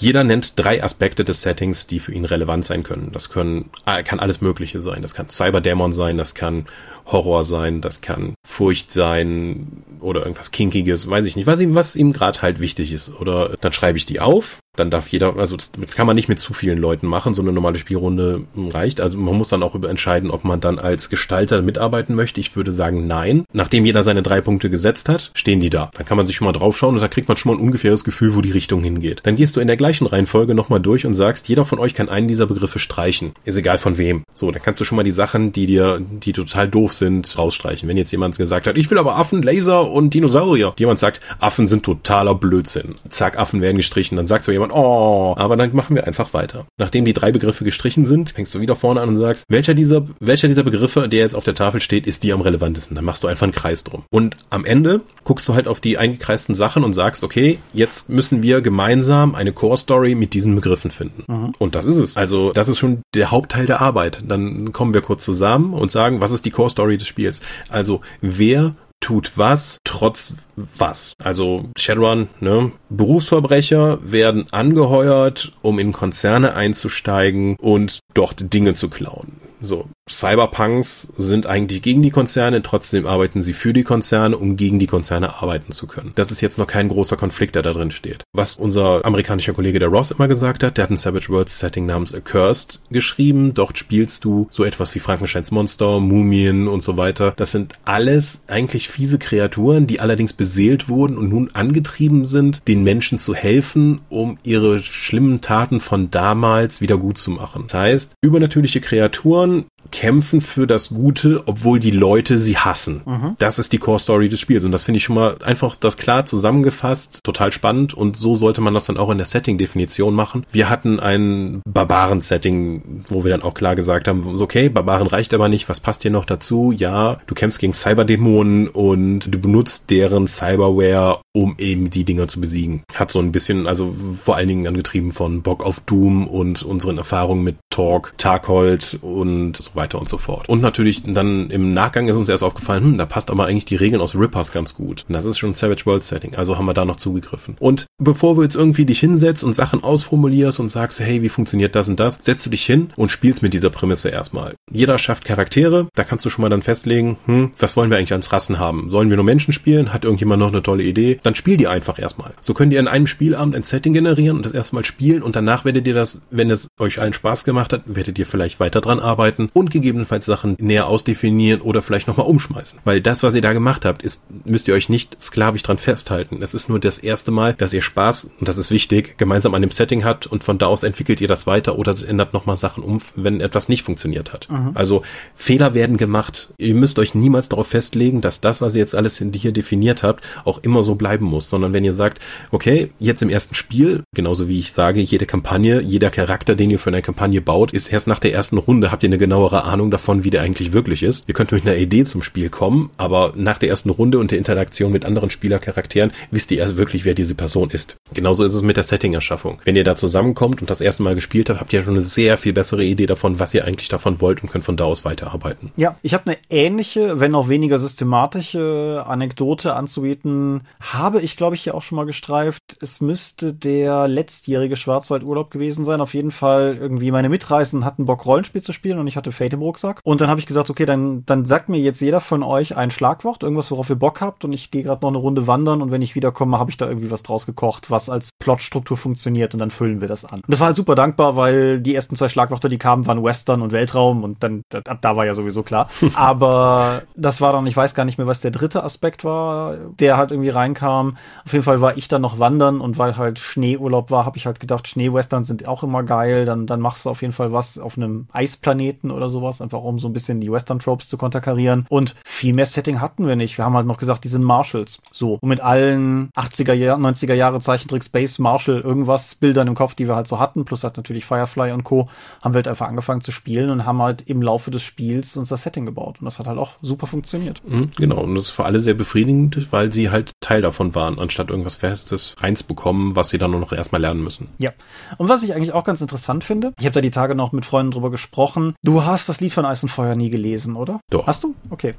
Jeder nennt drei Aspekte des Settings, die für ihn relevant sein können. Das können, äh, kann alles Mögliche sein. Das kann Cyberdämon sein, das kann Horror sein, das kann Furcht sein oder irgendwas Kinkiges, weiß ich nicht, was ihm, was ihm gerade halt wichtig ist. Oder dann schreibe ich die auf dann darf jeder, also das kann man nicht mit zu vielen Leuten machen, so eine normale Spielrunde reicht. Also man muss dann auch über entscheiden, ob man dann als Gestalter mitarbeiten möchte. Ich würde sagen, nein. Nachdem jeder seine drei Punkte gesetzt hat, stehen die da. Dann kann man sich schon mal draufschauen und da kriegt man schon mal ein ungefähres Gefühl, wo die Richtung hingeht. Dann gehst du in der gleichen Reihenfolge nochmal durch und sagst, jeder von euch kann einen dieser Begriffe streichen. Ist egal von wem. So, dann kannst du schon mal die Sachen, die dir, die total doof sind, rausstreichen. Wenn jetzt jemand gesagt hat, ich will aber Affen, Laser und Dinosaurier. Jemand sagt, Affen sind totaler Blödsinn. Zack, Affen werden gestrichen. Dann sagt so jemand, oh, aber dann machen wir einfach weiter. Nachdem die drei Begriffe gestrichen sind, fängst du wieder vorne an und sagst, welcher dieser, welcher dieser Begriffe, der jetzt auf der Tafel steht, ist die am relevantesten. Dann machst du einfach einen Kreis drum. Und am Ende guckst du halt auf die eingekreisten Sachen und sagst, okay, jetzt müssen wir gemeinsam eine Core Story mit diesen Begriffen finden. Mhm. Und das ist es. Also, das ist schon der Hauptteil der Arbeit. Dann kommen wir kurz zusammen und sagen, was ist die Core Story des Spiels? Also, wer tut was, trotz was. Also Shadowrun, ne? Berufsverbrecher werden angeheuert, um in Konzerne einzusteigen und dort Dinge zu klauen. So, Cyberpunks sind eigentlich gegen die Konzerne, trotzdem arbeiten sie für die Konzerne, um gegen die Konzerne arbeiten zu können. Das ist jetzt noch kein großer Konflikt, der da drin steht. Was unser amerikanischer Kollege der Ross immer gesagt hat, der hat ein Savage Worlds Setting namens Accursed geschrieben. Dort spielst du so etwas wie Frankensteins Monster, Mumien und so weiter. Das sind alles eigentlich fiese Kreaturen, die allerdings beseelt wurden und nun angetrieben sind, den Menschen zu helfen, um ihre schlimmen Taten von damals wieder gut zu machen. Das heißt, übernatürliche Kreaturen kämpfen für das Gute, obwohl die Leute sie hassen. Mhm. Das ist die Core Story des Spiels und das finde ich schon mal einfach das klar zusammengefasst, total spannend und so sollte man das dann auch in der Setting-Definition machen. Wir hatten ein Barbaren-Setting, wo wir dann auch klar gesagt haben, okay, Barbaren reicht aber nicht, was passt hier noch dazu? Ja, du kämpfst gegen Cyberdämonen und du benutzt deren Cyberware, um eben die Dinger zu besiegen. Hat so ein bisschen, also vor allen Dingen angetrieben von Bock auf Doom und unseren Erfahrungen mit Talk, Tarkhold und so weiter und so fort. Und natürlich dann im Nachgang ist uns erst aufgefallen, hm, da passt aber eigentlich die Regeln aus Rippers ganz gut. Und das ist schon Savage World Setting, also haben wir da noch zugegriffen. Und bevor du jetzt irgendwie dich hinsetzt und Sachen ausformulierst und sagst, hey, wie funktioniert das und das, setzt du dich hin und spielst mit dieser Prämisse erstmal. Jeder schafft Charaktere, da kannst du schon mal dann festlegen, hm, was wollen wir eigentlich als Rassen haben? Sollen wir nur Menschen spielen? Hat irgendjemand noch eine tolle Idee? Dann spiel die einfach erstmal. So könnt ihr in einem Spielabend ein Setting generieren und das erstmal spielen und danach werdet ihr das, wenn es euch allen Spaß gemacht hat, werdet ihr vielleicht weiter dran arbeiten und gegebenenfalls Sachen näher ausdefinieren oder vielleicht nochmal umschmeißen. Weil das, was ihr da gemacht habt, ist, müsst ihr euch nicht sklavisch dran festhalten. Es ist nur das erste Mal, dass ihr Spaß, und das ist wichtig, gemeinsam an dem Setting habt und von da aus entwickelt ihr das weiter oder ändert nochmal Sachen um, wenn etwas nicht funktioniert hat. Mhm. Also Fehler werden gemacht. Ihr müsst euch niemals darauf festlegen, dass das, was ihr jetzt alles hier definiert habt, auch immer so bleiben muss, sondern wenn ihr sagt, okay, jetzt im ersten Spiel, genauso wie ich sage, jede Kampagne, jeder Charakter, den ihr für eine Kampagne baut, ist erst nach der ersten Runde habt ihr eine genauere Ahnung davon, wie der eigentlich wirklich ist. Ihr könnt mit einer Idee zum Spiel kommen, aber nach der ersten Runde und der Interaktion mit anderen Spielercharakteren wisst ihr erst wirklich, wer diese Person ist. Genauso ist es mit der Setting-Erschaffung. Wenn ihr da zusammenkommt und das erste Mal gespielt habt, habt ihr schon eine sehr viel bessere Idee davon, was ihr eigentlich davon wollt und könnt von da aus weiterarbeiten. Ja, ich habe eine ähnliche, wenn auch weniger systematische Anekdote anzubieten. Habe ich, glaube ich, hier auch schon mal gestreift. Es müsste der letztjährige Schwarzwaldurlaub gewesen sein. Auf jeden Fall irgendwie meine Mitreisen hatten Bock, Rollenspiel zu spielen und ich hatte Fate im Rucksack. Und dann habe ich gesagt, okay, dann, dann sagt mir jetzt jeder von euch ein Schlagwort, irgendwas, worauf ihr Bock habt und ich gehe gerade noch eine Runde wandern und wenn ich wiederkomme, habe ich da irgendwie was draus gekocht, was als Plotstruktur funktioniert und dann füllen wir das an. Und das war halt super dankbar, weil die ersten zwei Schlagwörter, die kamen, waren Western und Weltraum und dann, ab da war ja sowieso klar. (laughs) Aber das war dann, ich weiß gar nicht mehr, was der dritte Aspekt war, der halt irgendwie reinkam. Auf jeden Fall war ich dann noch wandern und weil halt Schneeurlaub war, habe ich halt gedacht, Schneewestern sind auch immer geil, dann, dann machst du auf jeden Fall was auf einem Eisplaneten oder sowas, einfach um so ein bisschen die Western-Tropes zu konterkarieren. Und viel mehr Setting hatten wir nicht. Wir haben halt noch gesagt, die sind Marshals. So. Und mit allen 80er Jahre, 90er Jahre Zeichentrick Space Marshal irgendwas Bildern im Kopf, die wir halt so hatten, plus halt natürlich Firefly und Co., haben wir halt einfach angefangen zu spielen und haben halt im Laufe des Spiels uns das Setting gebaut. Und das hat halt auch super funktioniert. Mhm, genau. Und das ist für alle sehr befriedigend, weil sie halt Teil davon waren, anstatt irgendwas Festes reinzubekommen, was sie dann nur noch erstmal lernen müssen. Ja. Und was ich eigentlich auch ganz interessant finde, ich habe da die Tage noch mit Freunden drüber gesprochen. Du hast das Lied von Eis und Feuer nie gelesen, oder? Doch. Hast du? Okay.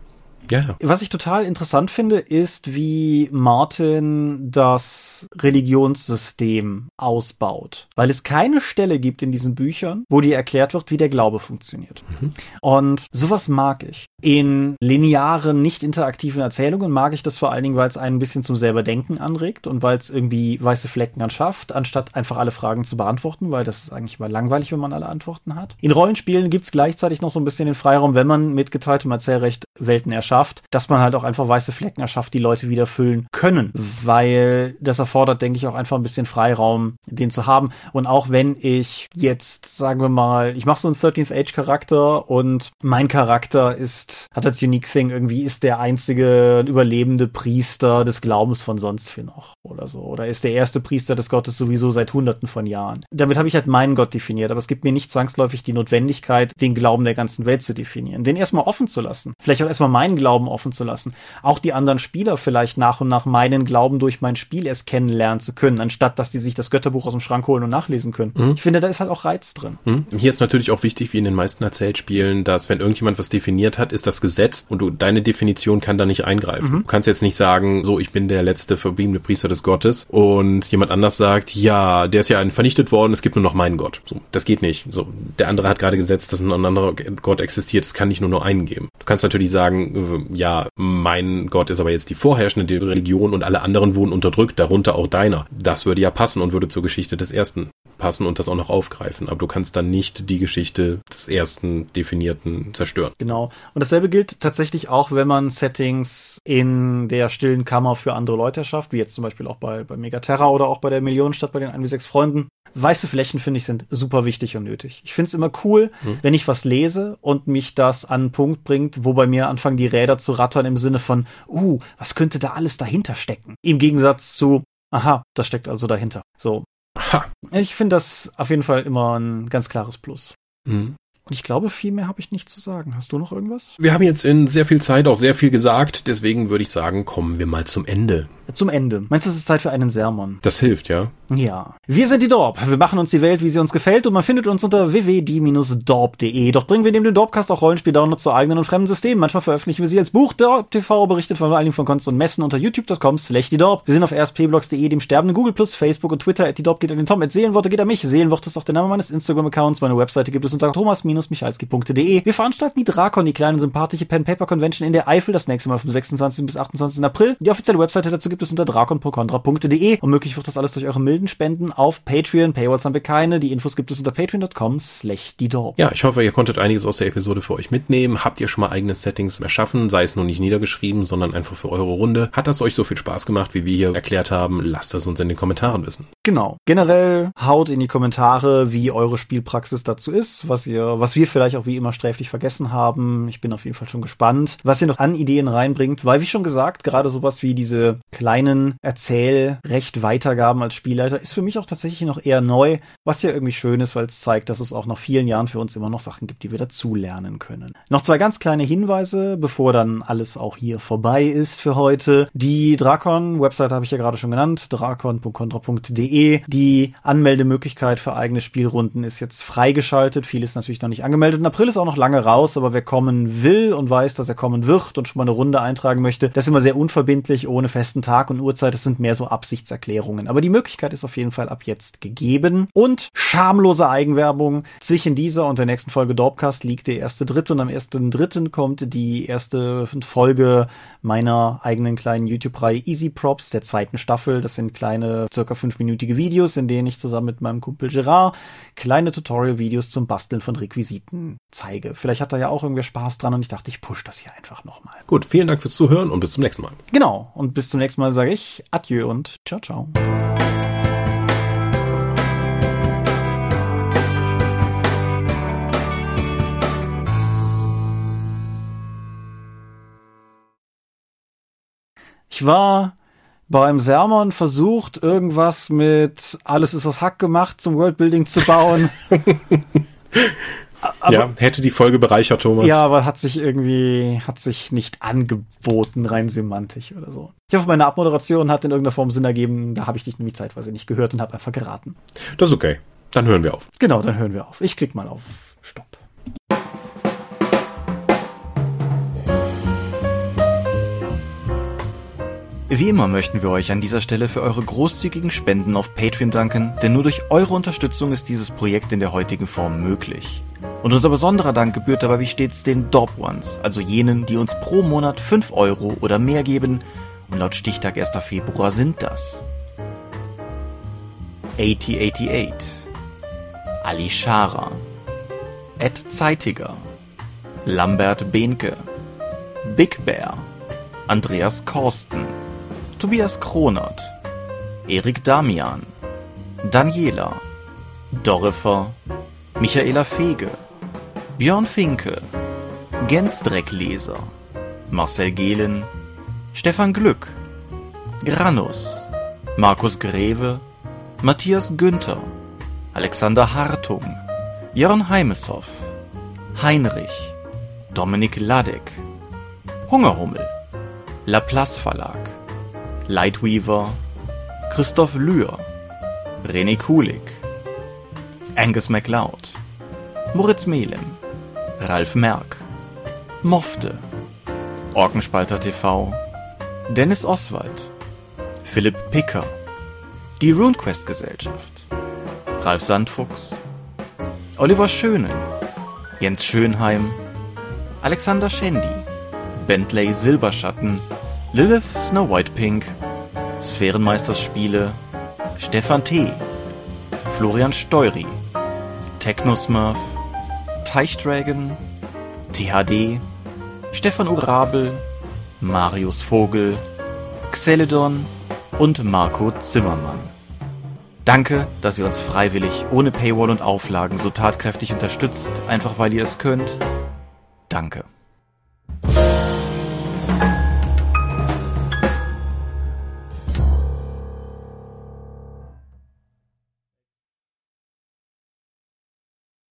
Ja. Was ich total interessant finde, ist, wie Martin das Religionssystem ausbaut. Weil es keine Stelle gibt in diesen Büchern, wo dir erklärt wird, wie der Glaube funktioniert. Mhm. Und sowas mag ich. In linearen, nicht interaktiven Erzählungen mag ich das vor allen Dingen, weil es einen ein bisschen zum selber Denken anregt und weil es irgendwie weiße Flecken anschafft, anstatt einfach alle Fragen zu beantworten, weil das ist eigentlich mal langweilig, wenn man alle Antworten hat. In Rollenspielen gibt es gleichzeitig noch so ein bisschen den Freiraum, wenn man mit geteiltem Erzählrecht Welten erschafft, dass man halt auch einfach weiße Flecken erschafft, die Leute wieder füllen können, weil das erfordert, denke ich, auch einfach ein bisschen Freiraum, den zu haben. Und auch wenn ich jetzt, sagen wir mal, ich mache so einen 13th Age Charakter und mein Charakter ist hat das Unique Thing irgendwie, ist der einzige überlebende Priester des Glaubens von sonst wie noch oder so. Oder ist der erste Priester des Gottes sowieso seit hunderten von Jahren. Damit habe ich halt meinen Gott definiert, aber es gibt mir nicht zwangsläufig die Notwendigkeit, den Glauben der ganzen Welt zu definieren. Den erstmal offen zu lassen. Vielleicht auch erstmal meinen Glauben offen zu lassen. Auch die anderen Spieler vielleicht nach und nach meinen Glauben durch mein Spiel erst kennenlernen zu können, anstatt dass die sich das Götterbuch aus dem Schrank holen und nachlesen können. Mhm. Ich finde, da ist halt auch Reiz drin. Mhm. Hier ist natürlich auch wichtig, wie in den meisten Erzählspielen, dass wenn irgendjemand was definiert hat, ist das gesetzt und du, deine Definition kann da nicht eingreifen. Mhm. Du kannst jetzt nicht sagen, so, ich bin der letzte verbliebene Priester des Gottes und jemand anders sagt, ja, der ist ja vernichtet worden, es gibt nur noch meinen Gott. So, das geht nicht. So, der andere hat gerade gesetzt, dass ein anderer Gott existiert, es kann nicht nur nur einen geben. Du kannst natürlich sagen, ja, mein Gott ist aber jetzt die vorherrschende Religion und alle anderen wurden unterdrückt, darunter auch deiner. Das würde ja passen und würde zur Geschichte des ersten passen und das auch noch aufgreifen. Aber du kannst dann nicht die Geschichte des ersten Definierten zerstören. Genau. Und dasselbe gilt tatsächlich auch, wenn man Settings in der stillen Kammer für andere Leute erschafft, wie jetzt zum Beispiel auch bei, bei Megaterra oder auch bei der Millionenstadt bei den 1 bis 6 Freunden. Weiße Flächen finde ich sind super wichtig und nötig. Ich finde es immer cool, hm. wenn ich was lese und mich das an einen Punkt bringt, wo bei mir anfangen die Räder zu rattern im Sinne von, uh, was könnte da alles dahinter stecken? Im Gegensatz zu, aha, das steckt also dahinter. So. Aha. Ich finde das auf jeden Fall immer ein ganz klares Plus. Mhm. Und ich glaube, viel mehr habe ich nicht zu sagen. Hast du noch irgendwas? Wir haben jetzt in sehr viel Zeit auch sehr viel gesagt, deswegen würde ich sagen, kommen wir mal zum Ende. Zum Ende. Meinst du, es ist Zeit für einen Sermon? Das hilft, ja. Ja. Wir sind die Dorp. Wir machen uns die Welt, wie sie uns gefällt und man findet uns unter www.die-dorp.de. Doch bringen wir neben dem Dorpcast auch Rollenspiel-Downloads zu eigenen und fremden Systemen. Manchmal veröffentlichen wir sie als Buch. Dorp TV berichtet vor allem von Konst und Messen unter youtube.com slash die Dorp. Wir sind auf rspblogs.de, dem sterbenden Google Plus, Facebook und Twitter. At die Dorp geht an den Tom. At Seelenworte geht an mich. Seelenwort ist auch der Name meines Instagram-Accounts. Meine Webseite gibt es unter thomas-michalski.de. Wir veranstalten die Drakon, die kleine sympathische Pen-Paper-Convention in der Eifel, das nächste Mal vom 26. bis 28. April. Die offizielle Webseite dazu gibt es unter drakon.de. Und möglich wird das alles durch eure milden Spenden auf Patreon. Paywalls haben wir keine. Die Infos gibt es unter patreon.com slash die Ja, ich hoffe, ihr konntet einiges aus der Episode für euch mitnehmen. Habt ihr schon mal eigene Settings erschaffen, sei es nur nicht niedergeschrieben, sondern einfach für eure Runde. Hat das euch so viel Spaß gemacht, wie wir hier erklärt haben? Lasst es uns in den Kommentaren wissen. Genau. Generell haut in die Kommentare, wie eure Spielpraxis dazu ist, was ihr, was wir vielleicht auch wie immer sträflich vergessen haben. Ich bin auf jeden Fall schon gespannt, was ihr noch an Ideen reinbringt, weil wie schon gesagt, gerade sowas wie diese kleinen Erzählrecht-Weitergaben als Spielleiter ist für mich auch tatsächlich noch eher neu, was ja irgendwie schön ist, weil es zeigt, dass es auch nach vielen Jahren für uns immer noch Sachen gibt, die wir dazulernen können. Noch zwei ganz kleine Hinweise, bevor dann alles auch hier vorbei ist für heute. Die Drakon-Website habe ich ja gerade schon genannt, drakon.contra.de. Die Anmeldemöglichkeit für eigene Spielrunden ist jetzt freigeschaltet. Viel ist natürlich noch nicht angemeldet. Im April ist auch noch lange raus, aber wer kommen will und weiß, dass er kommen wird und schon mal eine Runde eintragen möchte, das ist immer sehr unverbindlich, ohne festen Tag und Uhrzeit. Das sind mehr so Absichtserklärungen. Aber die Möglichkeit ist auf jeden Fall ab jetzt gegeben. Und schamlose Eigenwerbung. Zwischen dieser und der nächsten Folge Dorpcast liegt der erste Dritte und am ersten Dritten kommt die erste Folge meiner eigenen kleinen YouTube-Reihe Easy Props der zweiten Staffel. Das sind kleine, circa fünfminütige Videos, in denen ich zusammen mit meinem Kumpel Gerard kleine Tutorial-Videos zum Basteln von Requisiten zeige. Vielleicht hat da ja auch irgendwer Spaß dran und ich dachte, ich push das hier einfach nochmal. Gut, vielen Dank fürs Zuhören und bis zum nächsten Mal. Genau, und bis zum nächsten Mal sage ich Adieu und ciao, ciao. Ich war beim Sermon versucht, irgendwas mit alles ist aus Hack gemacht zum Worldbuilding zu bauen. (laughs) aber, ja, hätte die Folge bereichert, Thomas. Ja, aber hat sich irgendwie, hat sich nicht angeboten, rein semantisch oder so. Ich hoffe, meine Abmoderation hat in irgendeiner Form Sinn ergeben. Da habe ich dich nämlich zeitweise nicht gehört und habe einfach geraten. Das ist okay. Dann hören wir auf. Genau, dann hören wir auf. Ich klicke mal auf Wie immer möchten wir euch an dieser Stelle für eure großzügigen Spenden auf Patreon danken, denn nur durch eure Unterstützung ist dieses Projekt in der heutigen Form möglich. Und unser besonderer Dank gebührt dabei wie stets den Dorp Ones, also jenen, die uns pro Monat 5 Euro oder mehr geben, und laut Stichtag 1. Februar sind das 8088 Ali Schara Ed Zeitiger Lambert Behnke Big Bear Andreas Korsten Tobias Kronert, Erik Damian, Daniela, Dorifer, Michaela Fege, Björn Finke, Gens Dreckleser, Marcel Gehlen, Stefan Glück, Granus, Markus Greve, Matthias Günther, Alexander Hartung, Jörn Heimeshoff, Heinrich, Dominik Ladek, Hungerhummel, Laplace Verlag, Lightweaver, Christoph Lühr, René Kulig, Angus MacLeod, Moritz Melem, Ralf Merck, Mofte, Orkenspalter TV, Dennis Oswald, Philipp Picker, die RuneQuest Gesellschaft, Ralf Sandfuchs, Oliver Schönen, Jens Schönheim, Alexander Schendi, Bentley Silberschatten, Lilith Snow White Pink, Sphärenmeisterspiele, Stefan T., Florian Steury, Technosmurf, Teichdragon, THD, Stefan Urabel, Marius Vogel, Xeledon und Marco Zimmermann. Danke, dass ihr uns freiwillig, ohne Paywall und Auflagen so tatkräftig unterstützt, einfach weil ihr es könnt. Danke.